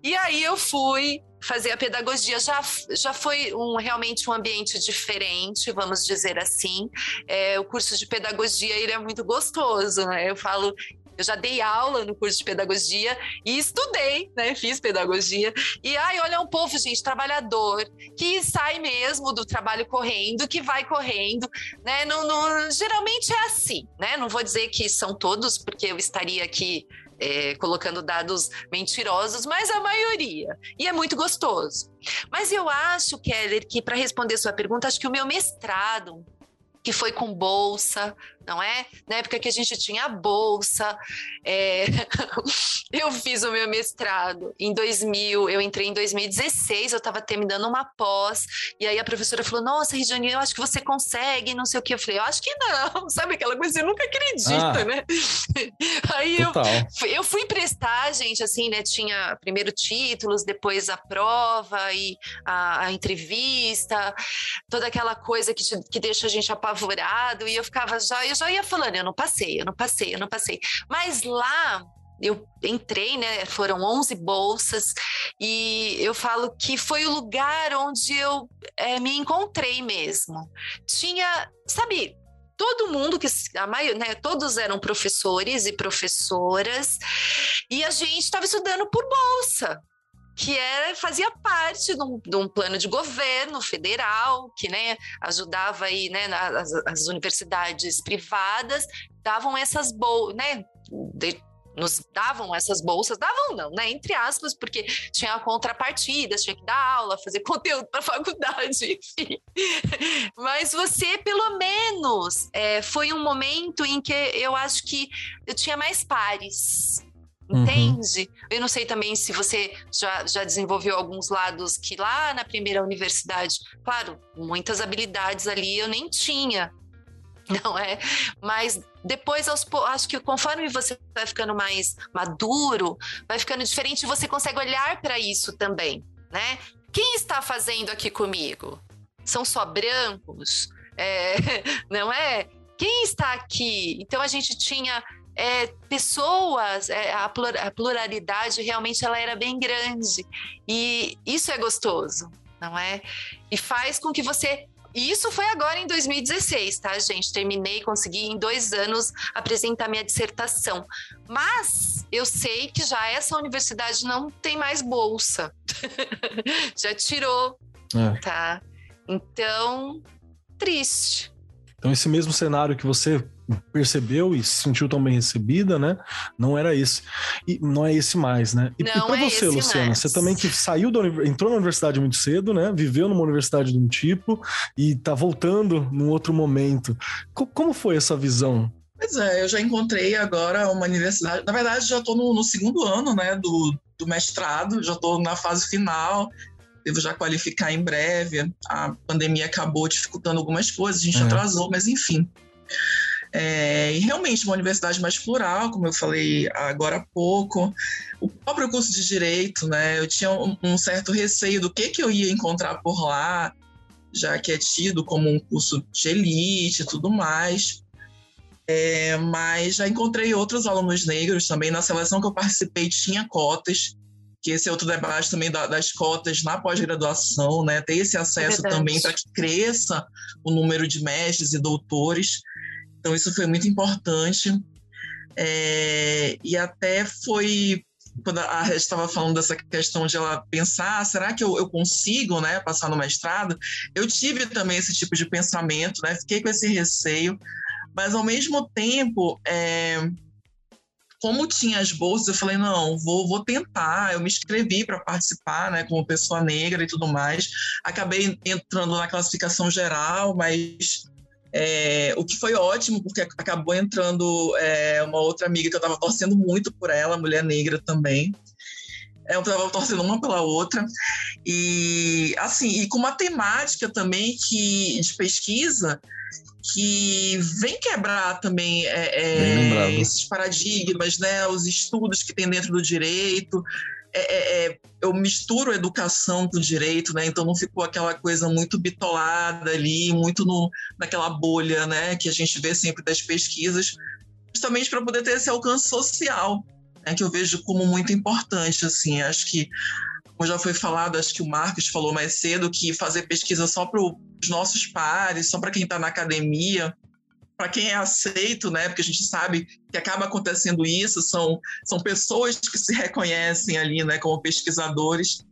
E aí eu fui fazer a pedagogia já, já foi um, realmente um ambiente diferente, vamos dizer assim. É, o curso de pedagogia ele é muito gostoso, né? Eu falo Eu já dei aula no curso de pedagogia e estudei, né? Fiz pedagogia. E ai, olha, é um povo, gente, trabalhador, que sai mesmo do trabalho correndo, que vai correndo, né? Não, não, geralmente é assim, né? Não vou dizer que são todos, porque eu estaria aqui é, colocando dados mentirosos, mas a maioria. E é muito gostoso. Mas eu acho, Keller, que para responder sua pergunta, acho que o meu mestrado, que foi com bolsa, não é? Na época que a gente tinha bolsa, é... eu fiz o meu mestrado em 2000, eu entrei em 2016, eu estava terminando uma pós, e aí a professora falou, nossa, Regiane, eu acho que você consegue, não sei o que. Eu falei, eu acho que não, sabe aquela coisa, você nunca acredita, ah, né? aí eu, eu fui prestar, gente, assim, né, tinha primeiro títulos, depois a prova e a, a entrevista, toda aquela coisa que, te, que deixa a gente apavorado, e eu ficava já, eu já ia falando, eu não passei, eu não passei, eu não passei. Mas lá eu entrei, né? Foram 11 bolsas e eu falo que foi o lugar onde eu é, me encontrei mesmo. Tinha, sabe, todo mundo que a maioria, né, todos eram professores e professoras e a gente estava estudando por bolsa que era, fazia parte de um, de um, plano de governo federal, que né, ajudava aí, né, as, as universidades privadas davam essas bolsas, né, nos davam essas bolsas, davam não, né? Entre aspas, porque tinha contrapartidas, tinha que dar aula, fazer conteúdo para a faculdade, enfim. Mas você, pelo menos, é, foi um momento em que eu acho que eu tinha mais pares. Uhum. Entende? Uhum. Eu não sei também se você já, já desenvolveu alguns lados que lá na primeira universidade, claro, muitas habilidades ali eu nem tinha, não é? Mas depois, aos, acho que conforme você vai ficando mais maduro, vai ficando diferente, você consegue olhar para isso também, né? Quem está fazendo aqui comigo? São só brancos? É, não é? Quem está aqui? Então a gente tinha é, pessoas, é, a, pluralidade realmente ela era bem grande. E isso é gostoso, não é? E faz com que você. E isso foi agora em 2016, tá, gente? Terminei, consegui em dois anos apresentar minha dissertação. Mas eu sei que já essa universidade não tem mais bolsa. já tirou, é. tá? Então, triste. Então, esse mesmo cenário que você percebeu e se sentiu tão bem recebida, né? Não era esse. E não é esse mais, né? E, e para é você, Luciana, mais. você também que saiu da entrou na universidade muito cedo, né? Viveu numa universidade de um tipo e tá voltando num outro momento. Co como foi essa visão? Pois é, eu já encontrei agora uma universidade. Na verdade, já estou no, no, segundo ano, né, do, do mestrado, já estou na fase final devo já qualificar em breve. A pandemia acabou dificultando algumas coisas, a gente é. atrasou, mas enfim. É, e realmente uma universidade mais plural, como eu falei agora há pouco. O próprio curso de direito, né? Eu tinha um, um certo receio do que, que eu ia encontrar por lá, já que é tido como um curso de elite e tudo mais. É, mas já encontrei outros alunos negros também. Na seleção que eu participei tinha cotas, que esse é outro debate também da, das cotas na pós-graduação, né? Ter esse acesso é também para que cresça o número de mestres e doutores. Então, isso foi muito importante. É, e até foi quando a Red estava falando dessa questão de ela pensar, ah, será que eu, eu, consigo, né, passar no mestrado? Eu tive também esse tipo de pensamento, né? Fiquei com esse receio, mas ao mesmo tempo, é, como tinha as bolsas, eu falei não, vou, vou tentar. Eu me inscrevi para participar, né, como pessoa negra e tudo mais. Acabei entrando na classificação geral, mas é, o que foi ótimo, porque acabou entrando é, uma outra amiga que eu estava torcendo muito por ela, mulher negra também. É, eu estava torcendo uma pela outra. E, assim, e com uma temática também que, de pesquisa que vem quebrar também é, é, esses paradigmas, né, os estudos que tem dentro do direito, é, é, é, eu misturo educação com direito, né? Então não ficou aquela coisa muito bitolada ali, muito no, naquela bolha, né? Que a gente vê sempre das pesquisas, justamente para poder ter esse alcance social, né? Que eu vejo como muito importante, assim. Acho que, como já foi falado, acho que o Marcos falou mais cedo que fazer pesquisa só para os nossos pares, só para quem está na academia, para quem é aceito, né? Porque a gente sabe que acaba acontecendo isso, são, são pessoas que se reconhecem ali, né, como pesquisadores.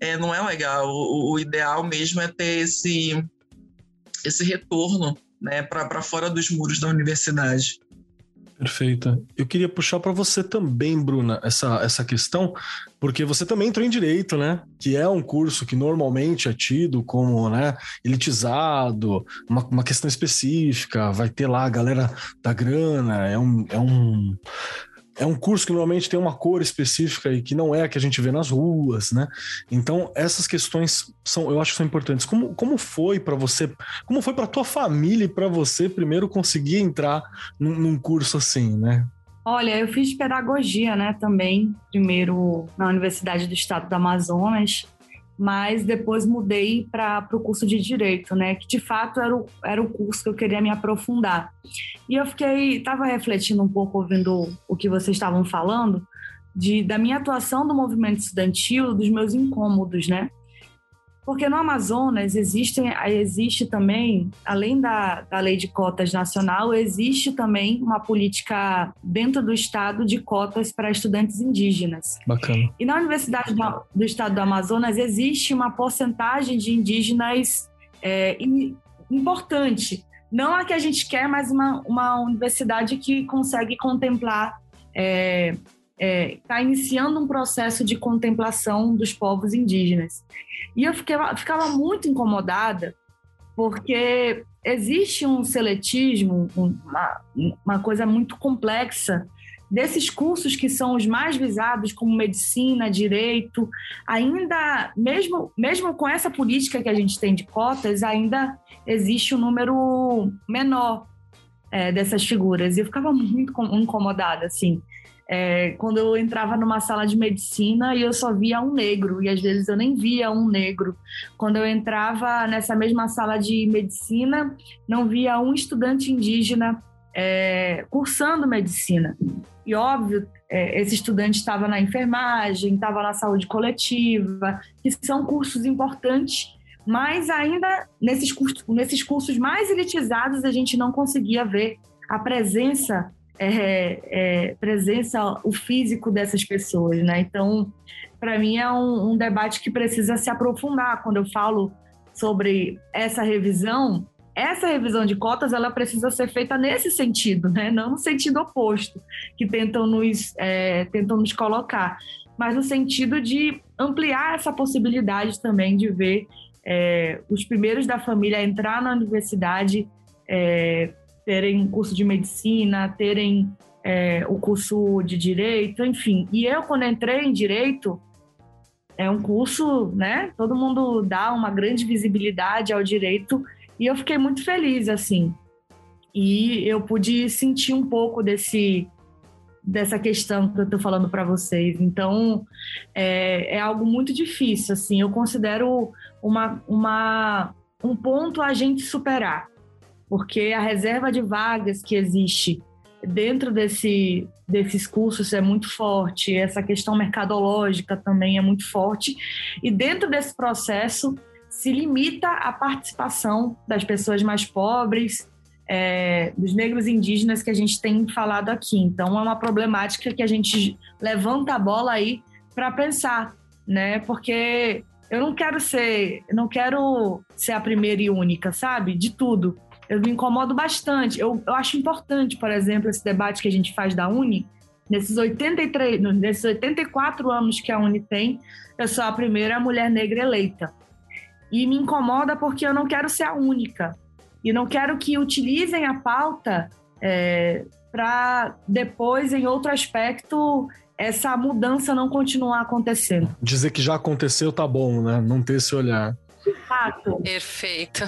É, não é legal. O, o ideal mesmo é ter esse, esse retorno né, para fora dos muros da universidade. Perfeita. Eu queria puxar para você também, Bruna, essa, essa questão, porque você também entrou em direito, né? Que é um curso que normalmente é tido como né, elitizado, uma, uma questão específica, vai ter lá a galera da grana, é um, é um é um curso que normalmente tem uma cor específica e que não é a que a gente vê nas ruas, né? Então, essas questões são, eu acho que são importantes. Como, como foi para você, como foi para tua família e para você primeiro conseguir entrar num, num curso assim, né? Olha, eu fiz pedagogia, né, também, primeiro na Universidade do Estado do Amazonas, mas depois mudei para o curso de Direito, né, que de fato era o, era o curso que eu queria me aprofundar. E eu fiquei, estava refletindo um pouco, ouvindo o que vocês estavam falando, de, da minha atuação no movimento estudantil, dos meus incômodos, né? Porque no Amazonas existem, existe também, além da, da lei de cotas nacional, existe também uma política dentro do Estado de cotas para estudantes indígenas. Bacana. E na Universidade do, do Estado do Amazonas existe uma porcentagem de indígenas é, importante. Não a que a gente quer, mas uma, uma universidade que consegue contemplar é, está é, tá iniciando um processo de contemplação dos povos indígenas. E eu fiquei, ficava muito incomodada, porque existe um seletismo, uma, uma coisa muito complexa desses cursos que são os mais visados, como medicina, direito, ainda, mesmo, mesmo com essa política que a gente tem de cotas, ainda existe um número menor é, dessas figuras. E eu ficava muito incomodada, assim é, quando eu entrava numa sala de medicina e eu só via um negro, e às vezes eu nem via um negro. Quando eu entrava nessa mesma sala de medicina, não via um estudante indígena é, cursando medicina. E óbvio, é, esse estudante estava na enfermagem, estava na saúde coletiva, que são cursos importantes, mas ainda nesses cursos, nesses cursos mais elitizados a gente não conseguia ver a presença é, é, presença, o físico dessas pessoas, né? Então, para mim é um, um, debate que precisa se aprofundar. Quando eu falo sobre essa revisão, essa revisão de cotas ela precisa ser feita nesse sentido, né? Não no sentido oposto que tentam nos é, tentam nos colocar, mas no sentido de ampliar essa possibilidade também de ver é, os primeiros da família entrar na universidade é, terem curso de medicina, terem é, o curso de direito, enfim. E eu, quando entrei em direito, é um curso, né? Todo mundo dá uma grande visibilidade ao direito e eu fiquei muito feliz, assim. E eu pude sentir um pouco desse dessa questão que eu estou falando para vocês. Então, é, é, algo muito difícil, assim. Eu considero uma, uma, um ponto a gente superar porque a reserva de vagas que existe dentro desse, desses cursos é muito forte, essa questão mercadológica também é muito forte, e dentro desse processo se limita a participação das pessoas mais pobres, é, dos negros indígenas que a gente tem falado aqui. Então, é uma problemática que a gente levanta a bola aí para pensar, né? Porque eu não quero ser, não quero ser a primeira e única, sabe? De tudo eu me incomodo bastante. Eu, eu acho importante, por exemplo, esse debate que a gente faz da Uni, nesses 83, nesses 84 anos que a Uni tem, eu sou a primeira mulher negra eleita. E me incomoda porque eu não quero ser a única. E não quero que utilizem a pauta é, para depois, em outro aspecto, essa mudança não continuar acontecendo. Dizer que já aconteceu tá bom, né? Não ter esse olhar. Fato. Perfeito.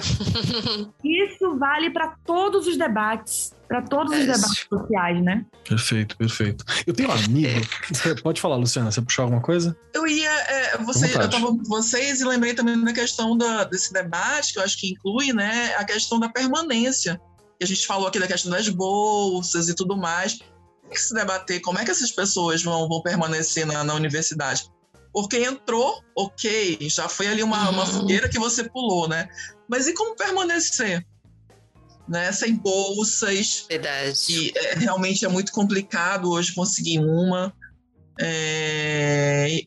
Isso vale para todos os debates, para todos os debates sociais, né? Perfeito, perfeito. Eu tenho um amigo. pode falar, Luciana, você puxou alguma coisa? Eu ia. É, você, eu tava com vocês e lembrei também da questão da, desse debate, que eu acho que inclui, né, a questão da permanência. Que a gente falou aqui da questão das bolsas e tudo mais. Tem que se debater como é que essas pessoas vão, vão permanecer na, na universidade porque entrou, ok, já foi ali uma, uma uhum. fogueira que você pulou, né? Mas e como permanecer? né? Sem bolsas. Verdade. E é, realmente é muito complicado hoje conseguir uma. É...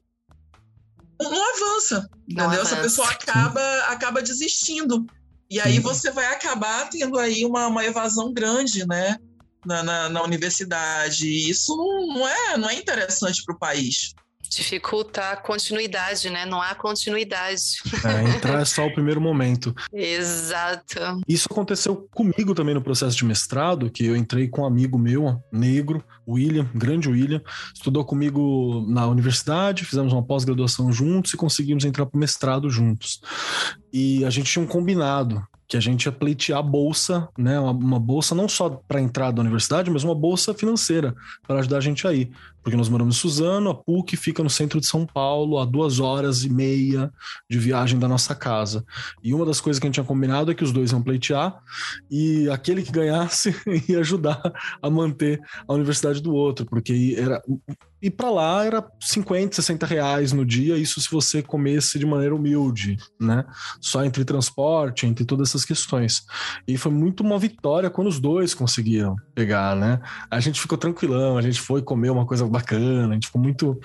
Não avança, entendeu? Não Essa pessoa acaba, acaba desistindo. E aí você vai acabar tendo aí uma, uma evasão grande, né? Na, na, na universidade. E isso não é, não é interessante para o país dificulta a continuidade, né? Não há continuidade. É, entrar é só o primeiro momento. Exato. Isso aconteceu comigo também no processo de mestrado, que eu entrei com um amigo meu, negro, William, grande William, estudou comigo na universidade, fizemos uma pós-graduação juntos e conseguimos entrar para o mestrado juntos. E a gente tinha um combinado que a gente ia pleitear bolsa, né? Uma, uma bolsa não só para entrar da universidade, mas uma bolsa financeira para ajudar a gente aí porque nós moramos em Suzano, a PUC fica no centro de São Paulo, a duas horas e meia de viagem da nossa casa. E uma das coisas que a gente tinha combinado é que os dois iam pleitear e aquele que ganhasse ia ajudar a manter a universidade do outro, porque era e para lá era 50, 60 reais no dia, isso se você comesse de maneira humilde, né? Só entre transporte, entre todas essas questões. E foi muito uma vitória quando os dois conseguiram pegar, né? A gente ficou tranquilão, a gente foi comer uma coisa bacana, a gente ficou muito.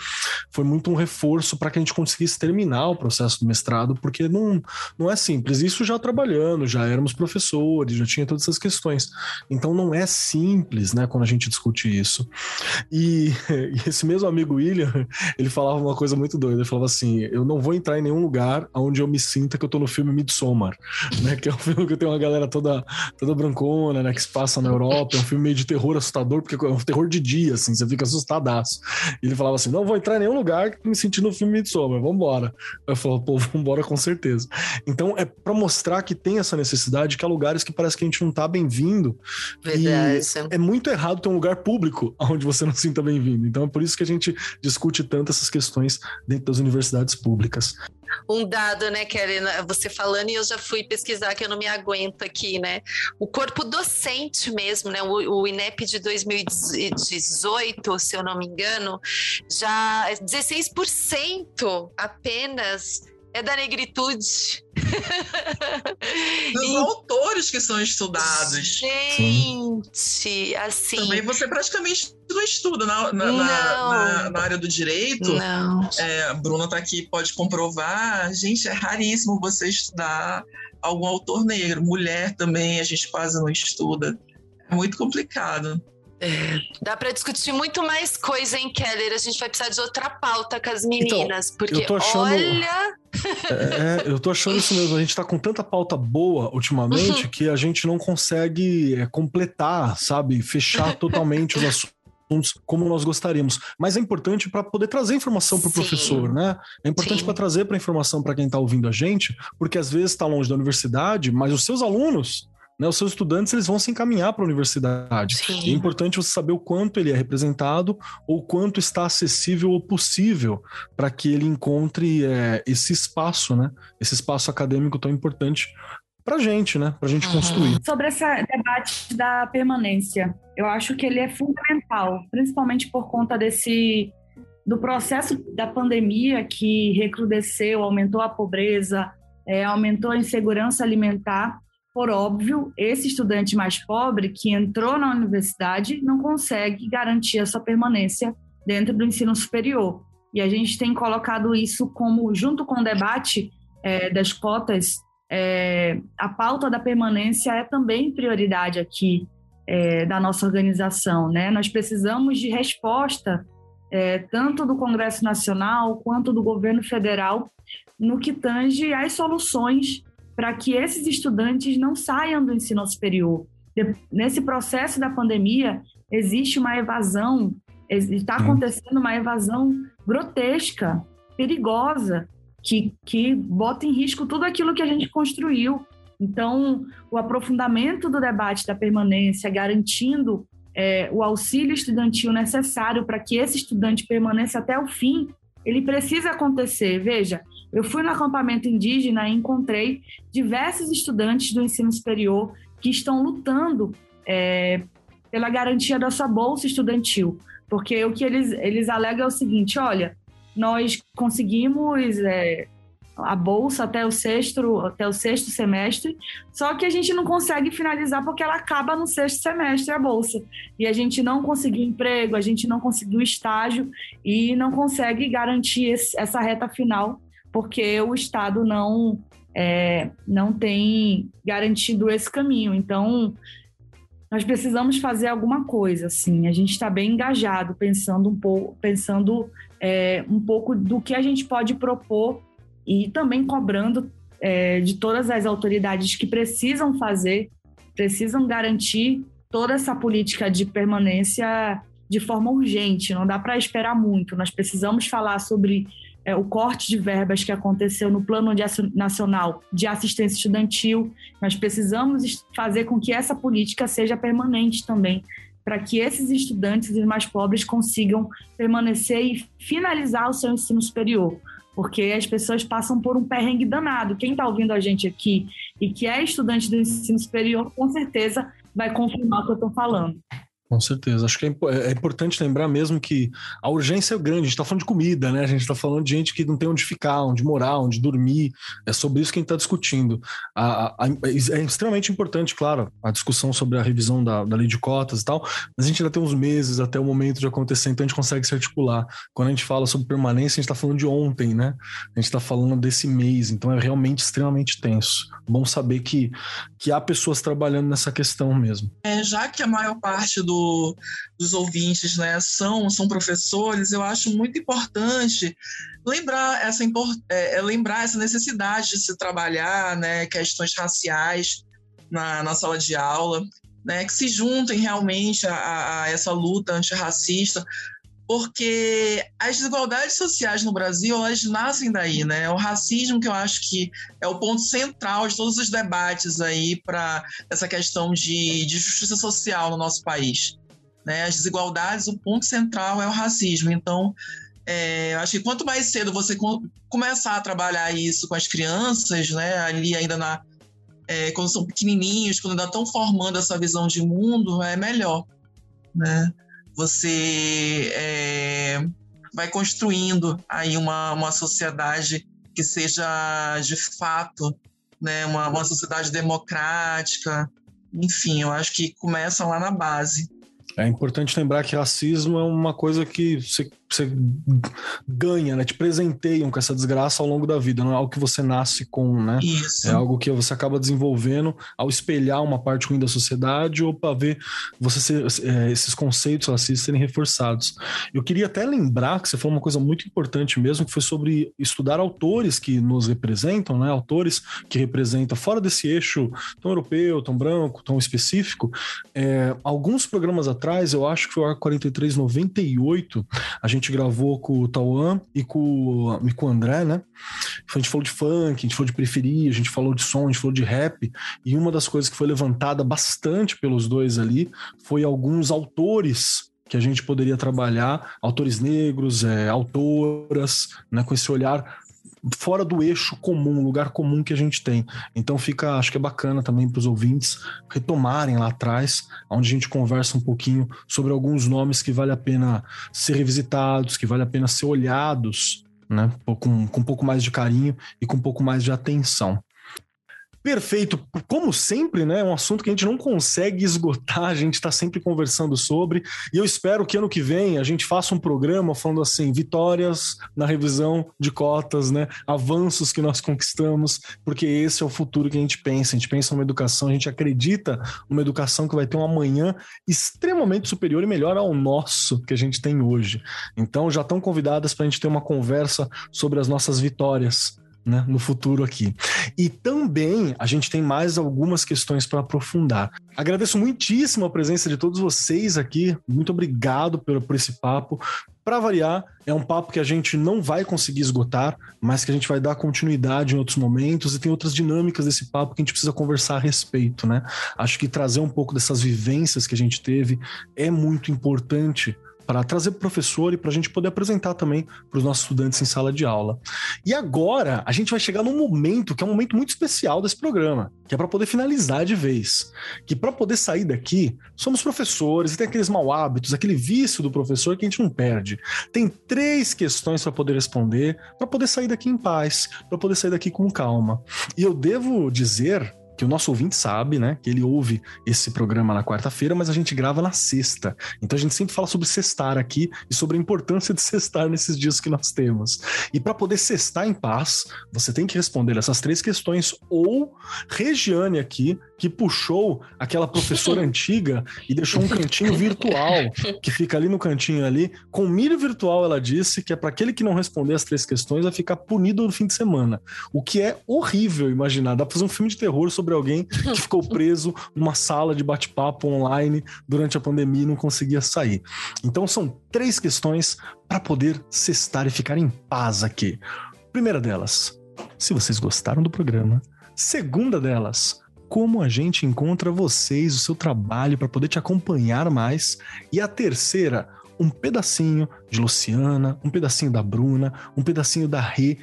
Foi muito um reforço para que a gente conseguisse terminar o processo do mestrado, porque não, não é simples. Isso já trabalhando, já éramos professores, já tinha todas essas questões. Então não é simples, né, quando a gente discute isso. E, e esse mesmo amigo William, ele falava uma coisa muito doida. Ele falava assim: eu não vou entrar em nenhum lugar onde eu me sinta que eu tô no filme Midsommar, né? Que é um filme que tem uma galera toda, toda brancona, né? Que se passa na Europa. É um filme meio de terror assustador, porque é um terror de dia, assim, você fica assustado e ele falava assim: não vou entrar em nenhum lugar que me senti no filme Midsommar, vambora. Eu falava, pô, vambora com certeza. Então é para mostrar que tem essa necessidade, que há lugares que parece que a gente não tá bem-vindo. É muito errado ter um lugar público onde você não se sinta bem-vindo. Então é por isso que a gente discute tanto essas questões dentro das universidades públicas um dado, né, Kelly, você falando e eu já fui pesquisar que eu não me aguento aqui, né? O corpo docente mesmo, né? O, o INEP de 2018, se eu não me engano, já 16% apenas é da negritude. Os e... autores que são estudados. Gente, assim. Também você praticamente não estuda na, na, na, na área do direito. Não. É, a Bruna está aqui, pode comprovar. Gente, é raríssimo você estudar algum autor negro. Mulher também, a gente quase não estuda. É muito complicado. É, dá para discutir muito mais coisa, hein, Keller? A gente vai precisar de outra pauta com as meninas, então, porque achando, olha. É, é, eu tô achando isso mesmo. A gente tá com tanta pauta boa ultimamente uhum. que a gente não consegue é, completar, sabe? Fechar totalmente os assuntos como nós gostaríamos. Mas é importante para poder trazer informação para o professor, né? É importante para trazer para informação para quem está ouvindo a gente, porque às vezes está longe da universidade, mas os seus alunos né, os seus estudantes eles vão se encaminhar para a universidade. É importante você saber o quanto ele é representado ou quanto está acessível ou possível para que ele encontre é, esse espaço, né? Esse espaço acadêmico tão importante para a gente, né? Para a gente uhum. construir. Sobre esse debate da permanência, eu acho que ele é fundamental, principalmente por conta desse do processo da pandemia que recrudesceu, aumentou a pobreza, é, aumentou a insegurança alimentar por óbvio, esse estudante mais pobre que entrou na universidade não consegue garantir a sua permanência dentro do ensino superior. E a gente tem colocado isso como, junto com o debate é, das cotas, é, a pauta da permanência é também prioridade aqui é, da nossa organização. Né? Nós precisamos de resposta, é, tanto do Congresso Nacional quanto do governo federal, no que tange às soluções para que esses estudantes não saiam do ensino superior. Nesse processo da pandemia, existe uma evasão, está acontecendo uma evasão grotesca, perigosa, que, que bota em risco tudo aquilo que a gente construiu. Então, o aprofundamento do debate da permanência, garantindo é, o auxílio estudantil necessário para que esse estudante permaneça até o fim, ele precisa acontecer. Veja, eu fui no acampamento indígena e encontrei diversos estudantes do ensino superior que estão lutando é, pela garantia da sua bolsa estudantil, porque o que eles, eles alegam é o seguinte: olha, nós conseguimos é, a bolsa até o sexto, até o sexto semestre, só que a gente não consegue finalizar porque ela acaba no sexto semestre a bolsa. E a gente não conseguiu emprego, a gente não conseguiu estágio e não consegue garantir esse, essa reta final porque o Estado não é, não tem garantido esse caminho. Então, nós precisamos fazer alguma coisa, assim. A gente está bem engajado, pensando um pouco, pensando é, um pouco do que a gente pode propor e também cobrando é, de todas as autoridades que precisam fazer, precisam garantir toda essa política de permanência de forma urgente. Não dá para esperar muito. Nós precisamos falar sobre é, o corte de verbas que aconteceu no Plano Nacional de Assistência Estudantil. Nós precisamos fazer com que essa política seja permanente também, para que esses estudantes e mais pobres consigam permanecer e finalizar o seu ensino superior. Porque as pessoas passam por um perrengue danado. Quem está ouvindo a gente aqui e que é estudante do ensino superior, com certeza vai confirmar o que eu estou falando. Com certeza. Acho que é, é, importante lembrar mesmo que a urgência é grande. A gente está falando de comida, né? A gente está falando de gente que não tem onde ficar, onde morar, onde dormir. É sobre isso que a gente está discutindo. A, a, é extremamente importante, claro, a discussão sobre a revisão da, da lei de cotas e tal, mas a gente ainda tem uns meses até o momento de acontecer, então a gente consegue se articular. Quando a gente fala sobre permanência, a gente está falando de ontem, né? A gente está falando desse mês, então é realmente extremamente tenso. Bom saber que, que há pessoas trabalhando nessa questão mesmo. É, já que a maior parte do dos ouvintes né, são, são professores, eu acho muito importante lembrar essa, é, é, lembrar essa necessidade de se trabalhar né, questões raciais na, na sala de aula, né, que se juntem realmente a, a essa luta antirracista, porque as desigualdades sociais no Brasil elas nascem daí, né? O racismo que eu acho que é o ponto central de todos os debates aí para essa questão de, de, justiça social no nosso país. Né? As desigualdades, o ponto central é o racismo. Então, é, acho que quanto mais cedo você com, começar a trabalhar isso com as crianças, né? Ali ainda na é, quando são pequenininhos, quando ainda estão formando essa visão de mundo, é melhor, né? Você é, vai construindo aí uma, uma sociedade que seja de fato né, uma, uma sociedade democrática. Enfim, eu acho que começa lá na base. É importante lembrar que racismo é uma coisa que você você ganha, né? Te presenteiam com essa desgraça ao longo da vida, não é algo que você nasce com, né? Isso. É algo que você acaba desenvolvendo ao espelhar uma parte ruim da sociedade ou para ver você ser, é, esses conceitos racistas serem reforçados. Eu queria até lembrar que você falou uma coisa muito importante mesmo, que foi sobre estudar autores que nos representam, né? Autores que representam fora desse eixo tão europeu, tão branco, tão específico. É, alguns programas atrás, eu acho que foi o Arco 4398, a gente gente gravou com o Tauan e com, e com o André, né? A gente falou de funk, a gente falou de periferia, a gente falou de som, a gente falou de rap. E uma das coisas que foi levantada bastante pelos dois ali foi alguns autores que a gente poderia trabalhar, autores negros, é, autoras, né, com esse olhar fora do eixo comum, lugar comum que a gente tem. Então fica, acho que é bacana também para os ouvintes retomarem lá atrás, onde a gente conversa um pouquinho sobre alguns nomes que vale a pena ser revisitados, que vale a pena ser olhados, né, com, com um pouco mais de carinho e com um pouco mais de atenção. Perfeito. Como sempre, né? É um assunto que a gente não consegue esgotar, a gente está sempre conversando sobre. E eu espero que ano que vem a gente faça um programa falando assim: vitórias na revisão de cotas, né? Avanços que nós conquistamos, porque esse é o futuro que a gente pensa. A gente pensa numa educação, a gente acredita numa educação que vai ter um amanhã extremamente superior e melhor ao nosso que a gente tem hoje. Então já estão convidadas para a gente ter uma conversa sobre as nossas vitórias né, no futuro aqui. E também a gente tem mais algumas questões para aprofundar. Agradeço muitíssimo a presença de todos vocês aqui. Muito obrigado por, por esse papo. Para variar, é um papo que a gente não vai conseguir esgotar, mas que a gente vai dar continuidade em outros momentos e tem outras dinâmicas desse papo que a gente precisa conversar a respeito, né? Acho que trazer um pouco dessas vivências que a gente teve é muito importante para trazer pro professor e para a gente poder apresentar também para os nossos estudantes em sala de aula. E agora a gente vai chegar num momento que é um momento muito especial desse programa, que é para poder finalizar de vez. Que para poder sair daqui, somos professores e tem aqueles mau hábitos, aquele vício do professor que a gente não perde. Tem três questões para poder responder, para poder sair daqui em paz, para poder sair daqui com calma. E eu devo dizer que o nosso ouvinte sabe, né? Que ele ouve esse programa na quarta-feira, mas a gente grava na sexta. Então a gente sempre fala sobre cestar aqui e sobre a importância de cestar nesses dias que nós temos. E para poder cestar em paz, você tem que responder essas três questões ou Regiane aqui que puxou aquela professora antiga e deixou um cantinho virtual que fica ali no cantinho ali. Com milho virtual, ela disse que é para aquele que não responder as três questões vai ficar punido no fim de semana. O que é horrível imaginar. Dá pra fazer um filme de terror sobre alguém que ficou preso numa sala de bate-papo online durante a pandemia e não conseguia sair. Então são três questões para poder cestar e ficar em paz aqui. Primeira delas, se vocês gostaram do programa. Segunda delas, como a gente encontra vocês, o seu trabalho para poder te acompanhar mais. E a terceira, um pedacinho de Luciana, um pedacinho da Bruna, um pedacinho da Rê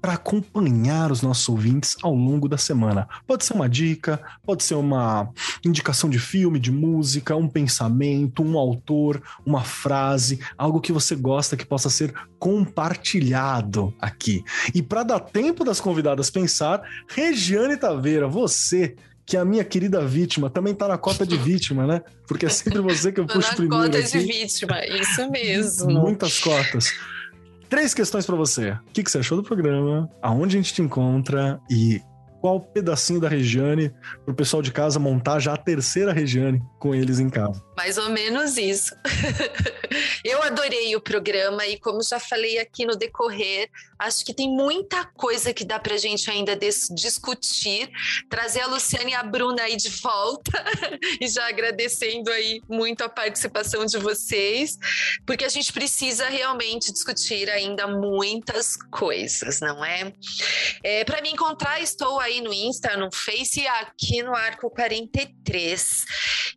para acompanhar os nossos ouvintes ao longo da semana. Pode ser uma dica, pode ser uma indicação de filme, de música, um pensamento, um autor, uma frase, algo que você gosta que possa ser compartilhado aqui. E para dar tempo das convidadas pensar, Regiane Taveira, você que é a minha querida vítima também tá na cota de vítima, né? Porque é sempre você que eu puxo primeiro. Cota aqui. de vítima, isso mesmo. Muitas cotas. Três questões para você. O que, que você achou do programa? Aonde a gente te encontra? E qual pedacinho da Regiane para o pessoal de casa montar já a terceira Regiane com eles em casa. Mais ou menos isso. Eu adorei o programa e, como já falei aqui no decorrer, acho que tem muita coisa que dá para a gente ainda discutir. Trazer a Luciane e a Bruna aí de volta e já agradecendo aí muito a participação de vocês, porque a gente precisa realmente discutir ainda muitas coisas, não é? é para me encontrar, estou aí no Insta, no Face, aqui no Arco 43.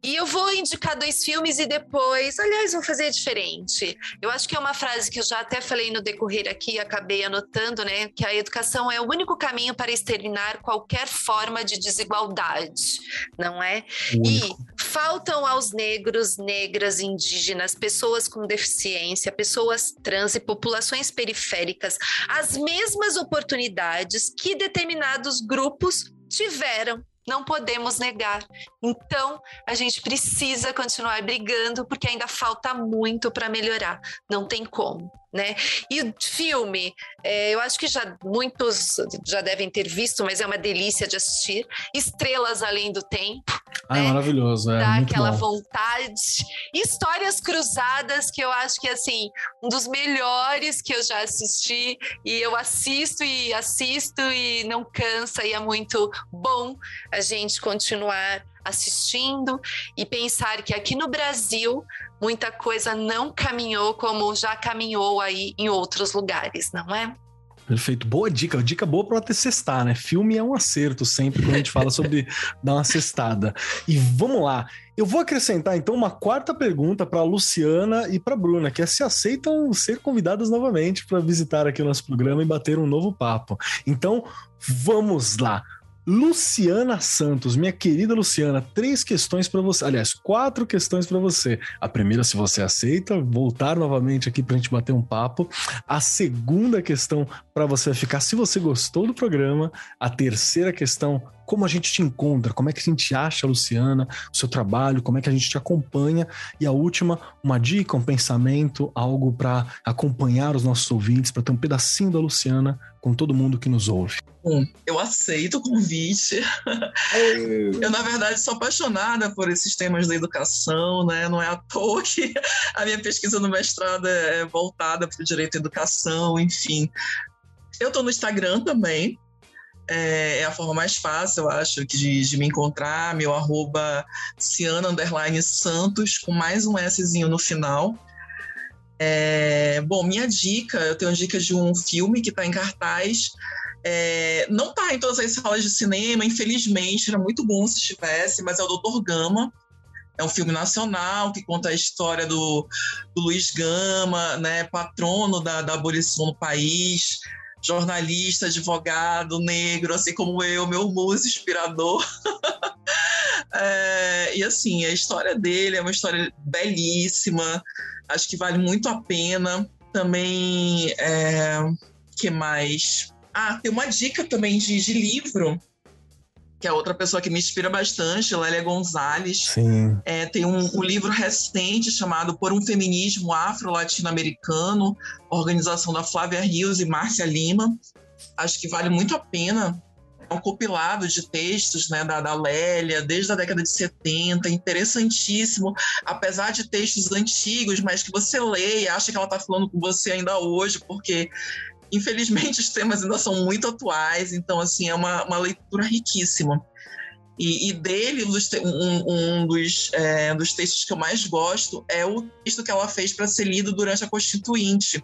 E eu vou indicar dois filmes e depois, aliás, vou fazer diferente. Eu acho que é uma frase que eu já até falei no decorrer aqui, acabei anotando, né? Que a educação é o único caminho para exterminar qualquer forma de desigualdade, não é? E faltam aos negros, negras, indígenas, pessoas com deficiência, pessoas trans e populações periféricas as mesmas oportunidades que determinados grupos tiveram. Não podemos negar. Então, a gente precisa continuar brigando porque ainda falta muito para melhorar. Não tem como né? E o filme, é, eu acho que já muitos já devem ter visto, mas é uma delícia de assistir. Estrelas Além do Tempo. Ah, é né? é maravilhoso, é. Dá aquela bom. vontade. Histórias Cruzadas, que eu acho que assim, um dos melhores que eu já assisti. E eu assisto e assisto e não cansa, e é muito bom a gente continuar assistindo e pensar que aqui no Brasil muita coisa não caminhou como já caminhou aí em outros lugares, não é? Perfeito, boa dica, dica boa para ter cestar, né? Filme é um acerto sempre quando a gente fala sobre dar uma cestada. E vamos lá, eu vou acrescentar então uma quarta pergunta para Luciana e para Bruna, que é se aceitam ser convidadas novamente para visitar aqui o nosso programa e bater um novo papo. Então, vamos lá. Luciana Santos, minha querida Luciana, três questões para você. Aliás, quatro questões para você. A primeira, se você aceita, voltar novamente aqui para a gente bater um papo. A segunda questão para você ficar, se você gostou do programa. A terceira questão, como a gente te encontra, como é que a gente acha, Luciana, o seu trabalho, como é que a gente te acompanha. E a última, uma dica, um pensamento, algo para acompanhar os nossos ouvintes, para ter um pedacinho da Luciana com todo mundo que nos ouve. Bom, eu aceito o convite. eu, na verdade, sou apaixonada por esses temas da educação, né? Não é à toa que a minha pesquisa no mestrado é voltada para o direito à educação, enfim. Eu estou no Instagram também, é, é, a forma mais fácil, eu acho, de, de me encontrar. Meu arroba Ciana Santos, com mais um Szinho no final. É, bom, minha dica, eu tenho dica de um filme que está em cartaz. É, não está em todas as salas de cinema, infelizmente, era muito bom se estivesse, mas é o Doutor Gama, é um filme nacional que conta a história do, do Luiz Gama, né, patrono da, da abolição no país, jornalista, advogado, negro, assim como eu, meu muso inspirador. é, e assim, a história dele é uma história belíssima, acho que vale muito a pena. Também, é, que mais? Ah, tem uma dica também de, de livro que é outra pessoa que me inspira bastante, Lélia Gonzalez. É, tem um, um, livro recente chamado Por um Feminismo Afro-Latino-Americano, organização da Flávia Rios e Márcia Lima. Acho que vale muito a pena. É um compilado de textos né, da, da Lélia, desde a década de 70, interessantíssimo, apesar de textos antigos, mas que você lê e acha que ela está falando com você ainda hoje, porque infelizmente os temas ainda são muito atuais, então assim é uma, uma leitura riquíssima. E, e dele, um, um dos, é, dos textos que eu mais gosto é o texto que ela fez para ser lido durante a Constituinte,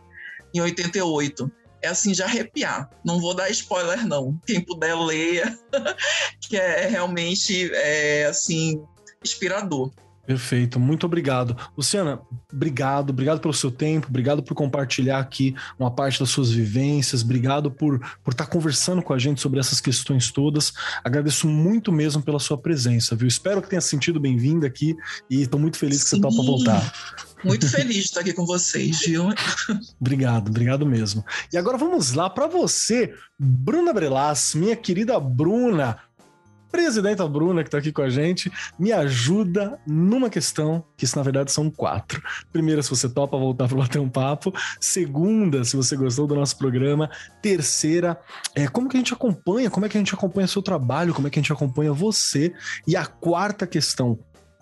em 88. É assim, de arrepiar. Não vou dar spoiler, não. Quem puder, leia, que é realmente, é, assim, inspirador. Perfeito, muito obrigado. Luciana, obrigado, obrigado pelo seu tempo, obrigado por compartilhar aqui uma parte das suas vivências, obrigado por, por estar conversando com a gente sobre essas questões todas. Agradeço muito mesmo pela sua presença, viu? Espero que tenha sentido bem-vinda aqui e estou muito feliz que Sim. você topa voltar. Muito feliz de estar aqui com vocês, viu? obrigado, obrigado mesmo. E agora vamos lá para você, Bruna Brelas, minha querida Bruna presidenta Bruna, que está aqui com a gente, me ajuda numa questão, que isso na verdade são quatro. Primeira, se você topa voltar para bater um papo. Segunda, se você gostou do nosso programa. Terceira, é, como que a gente acompanha, como é que a gente acompanha seu trabalho, como é que a gente acompanha você. E a quarta questão,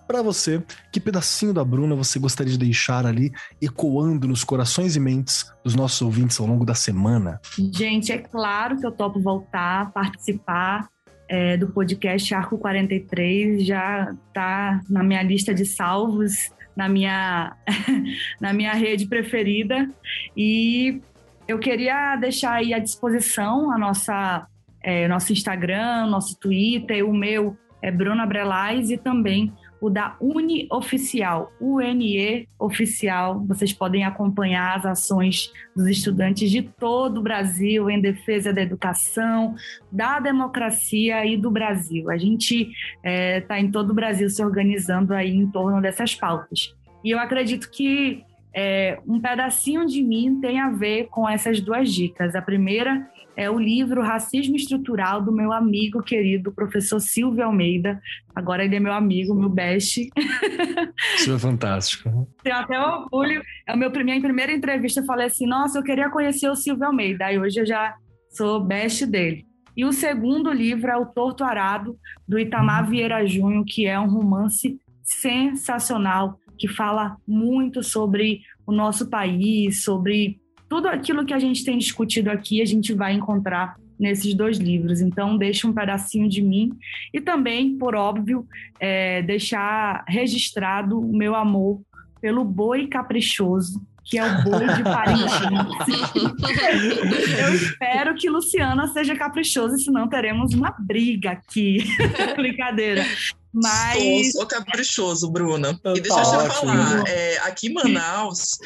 para você, que pedacinho da Bruna você gostaria de deixar ali ecoando nos corações e mentes dos nossos ouvintes ao longo da semana? Gente, é claro que eu topo voltar, participar é, do podcast Arco 43, já está na minha lista de salvos, na minha, na minha rede preferida. E eu queria deixar aí à disposição a nossa, é, nosso Instagram, nosso Twitter, o meu é Bruna Brelais e também o da Uni Oficial, UNE Oficial. Vocês podem acompanhar as ações dos estudantes de todo o Brasil em defesa da educação, da democracia e do Brasil. A gente está é, tá em todo o Brasil se organizando aí em torno dessas pautas. E eu acredito que é, um pedacinho de mim tem a ver com essas duas dicas. A primeira é o livro Racismo Estrutural do meu amigo querido professor Silvio Almeida. Agora ele é meu amigo, meu best. Isso é fantástico. Tenho até orgulho. É minha primeira entrevista eu falei assim: "Nossa, eu queria conhecer o Silvio Almeida". E hoje eu já sou best dele. E o segundo livro é O Torto Arado do Itamar uhum. Vieira Júnior, que é um romance sensacional que fala muito sobre o nosso país, sobre tudo aquilo que a gente tem discutido aqui, a gente vai encontrar nesses dois livros. Então, deixa um pedacinho de mim e também, por óbvio, é, deixar registrado o meu amor pelo boi caprichoso, que é o boi de Paris. Eu espero que Luciana seja caprichosa, senão teremos uma briga aqui. Brincadeira. Mas... Sou, sou caprichoso, Bruna. E deixa eu te falar, é, aqui em Manaus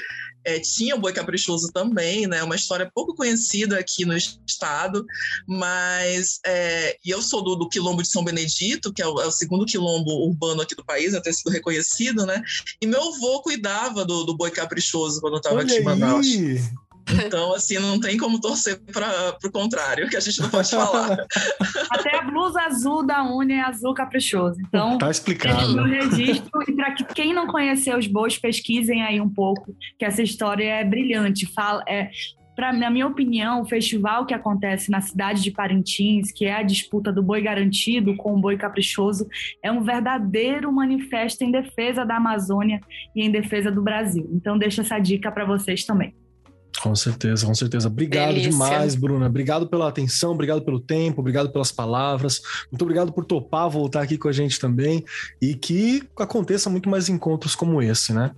é, tinha o Boi Caprichoso também, né? Uma história pouco conhecida aqui no estado, mas é, e eu sou do, do, Quilombo de São Benedito, que é o, é o, segundo quilombo urbano aqui do país, até sido reconhecido, né? E meu avô cuidava do, do Boi Caprichoso quando eu estava aqui em Manaus. Então, assim, não tem como torcer para o contrário, que a gente não pode falar. Até a blusa azul da Uni é azul caprichoso. Então, tá explicado. No registro, e para que quem não conheceu os bois, pesquisem aí um pouco, que essa história é brilhante. Fala, é, pra, na minha opinião, o festival que acontece na cidade de Parintins, que é a disputa do boi garantido com o boi caprichoso, é um verdadeiro manifesto em defesa da Amazônia e em defesa do Brasil. Então, deixo essa dica para vocês também. Com certeza, com certeza. Obrigado Delícia. demais, Bruna. Obrigado pela atenção, obrigado pelo tempo, obrigado pelas palavras. Muito obrigado por topar voltar aqui com a gente também e que aconteça muito mais encontros como esse, né?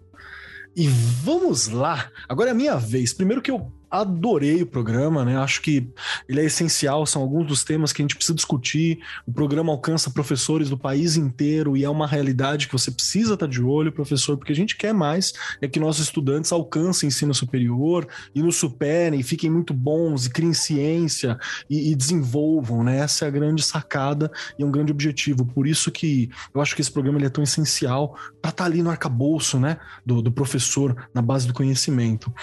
E vamos lá. Agora é a minha vez. Primeiro que eu adorei o programa, né? Acho que ele é essencial, são alguns dos temas que a gente precisa discutir. O programa alcança professores do país inteiro e é uma realidade que você precisa estar de olho, professor, porque a gente quer mais é que nossos estudantes alcancem ensino superior e nos superem, fiquem muito bons e criem ciência e, e desenvolvam, né? Essa é a grande sacada e é um grande objetivo. Por isso que eu acho que esse programa ele é tão essencial para estar tá ali no arcabouço, né, do, do, professor, na base do conhecimento.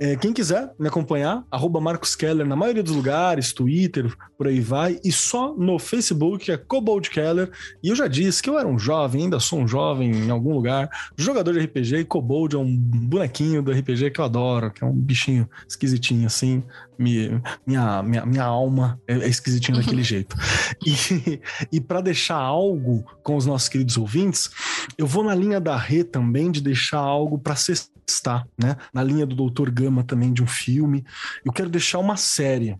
É, quem quiser me acompanhar, arroba Marcos Keller na maioria dos lugares, Twitter, por aí vai, e só no Facebook, é Cobold Keller, e eu já disse que eu era um jovem, ainda sou um jovem em algum lugar, jogador de RPG, e Cobold é um bonequinho do RPG que eu adoro, que é um bichinho esquisitinho assim, minha, minha, minha, minha alma é, é esquisitinha daquele jeito. E, e para deixar algo com os nossos queridos ouvintes, eu vou na linha da Rê também de deixar algo para sextar, né? Na linha do Doutor Gama também de um filme. Eu quero deixar uma série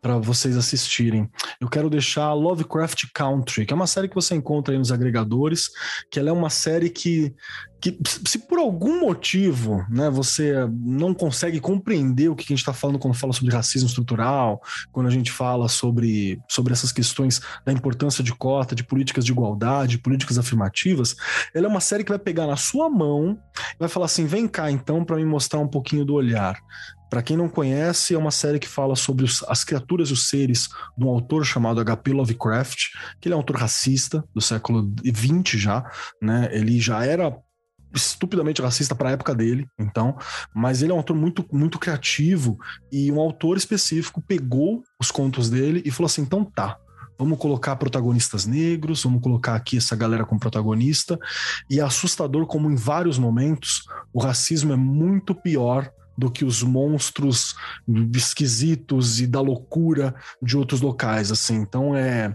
para vocês assistirem. Eu quero deixar Lovecraft Country, que é uma série que você encontra aí nos agregadores, que ela é uma série que, que se por algum motivo né, você não consegue compreender o que a gente está falando quando fala sobre racismo estrutural, quando a gente fala sobre, sobre essas questões da importância de cota, de políticas de igualdade, políticas afirmativas, ela é uma série que vai pegar na sua mão e vai falar assim, vem cá então para me mostrar um pouquinho do olhar. Para quem não conhece, é uma série que fala sobre os, as criaturas e os seres de um autor chamado H.P. Lovecraft, que ele é um autor racista do século XX já, né? Ele já era estupidamente racista para a época dele, então, mas ele é um autor muito muito criativo e um autor específico pegou os contos dele e falou assim: "Então tá, vamos colocar protagonistas negros, vamos colocar aqui essa galera como protagonista. E é assustador como em vários momentos o racismo é muito pior do que os monstros esquisitos e da loucura de outros locais, assim. Então é,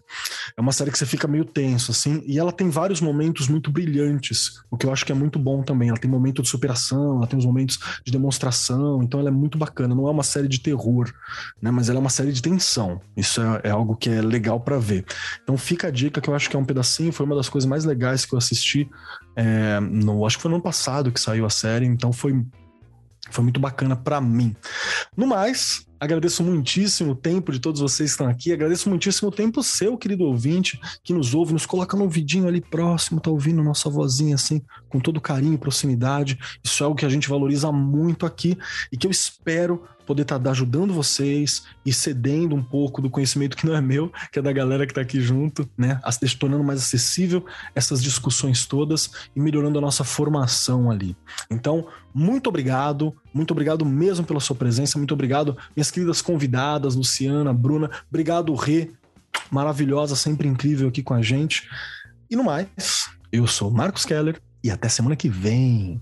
é uma série que você fica meio tenso, assim, e ela tem vários momentos muito brilhantes, o que eu acho que é muito bom também. Ela tem momento de superação, ela tem os momentos de demonstração, então ela é muito bacana. Não é uma série de terror, né, mas ela é uma série de tensão. Isso é, é algo que é legal para ver. Então fica a dica que eu acho que é um pedacinho, foi uma das coisas mais legais que eu assisti. É, no, acho que foi no ano passado que saiu a série, então foi foi muito bacana para mim. No mais, agradeço muitíssimo o tempo de todos vocês que estão aqui. Agradeço muitíssimo o tempo seu, querido ouvinte, que nos ouve, nos coloca no vidinho ali próximo, tá ouvindo nossa vozinha assim, com todo carinho e proximidade. Isso é algo que a gente valoriza muito aqui e que eu espero poder estar tá ajudando vocês e cedendo um pouco do conhecimento que não é meu, que é da galera que está aqui junto, né? Tornando mais acessível essas discussões todas e melhorando a nossa formação ali. Então, muito obrigado, muito obrigado mesmo pela sua presença, muito obrigado, minhas queridas convidadas, Luciana, Bruna, obrigado, Rê, maravilhosa, sempre incrível aqui com a gente. E no mais, eu sou Marcos Keller e até semana que vem.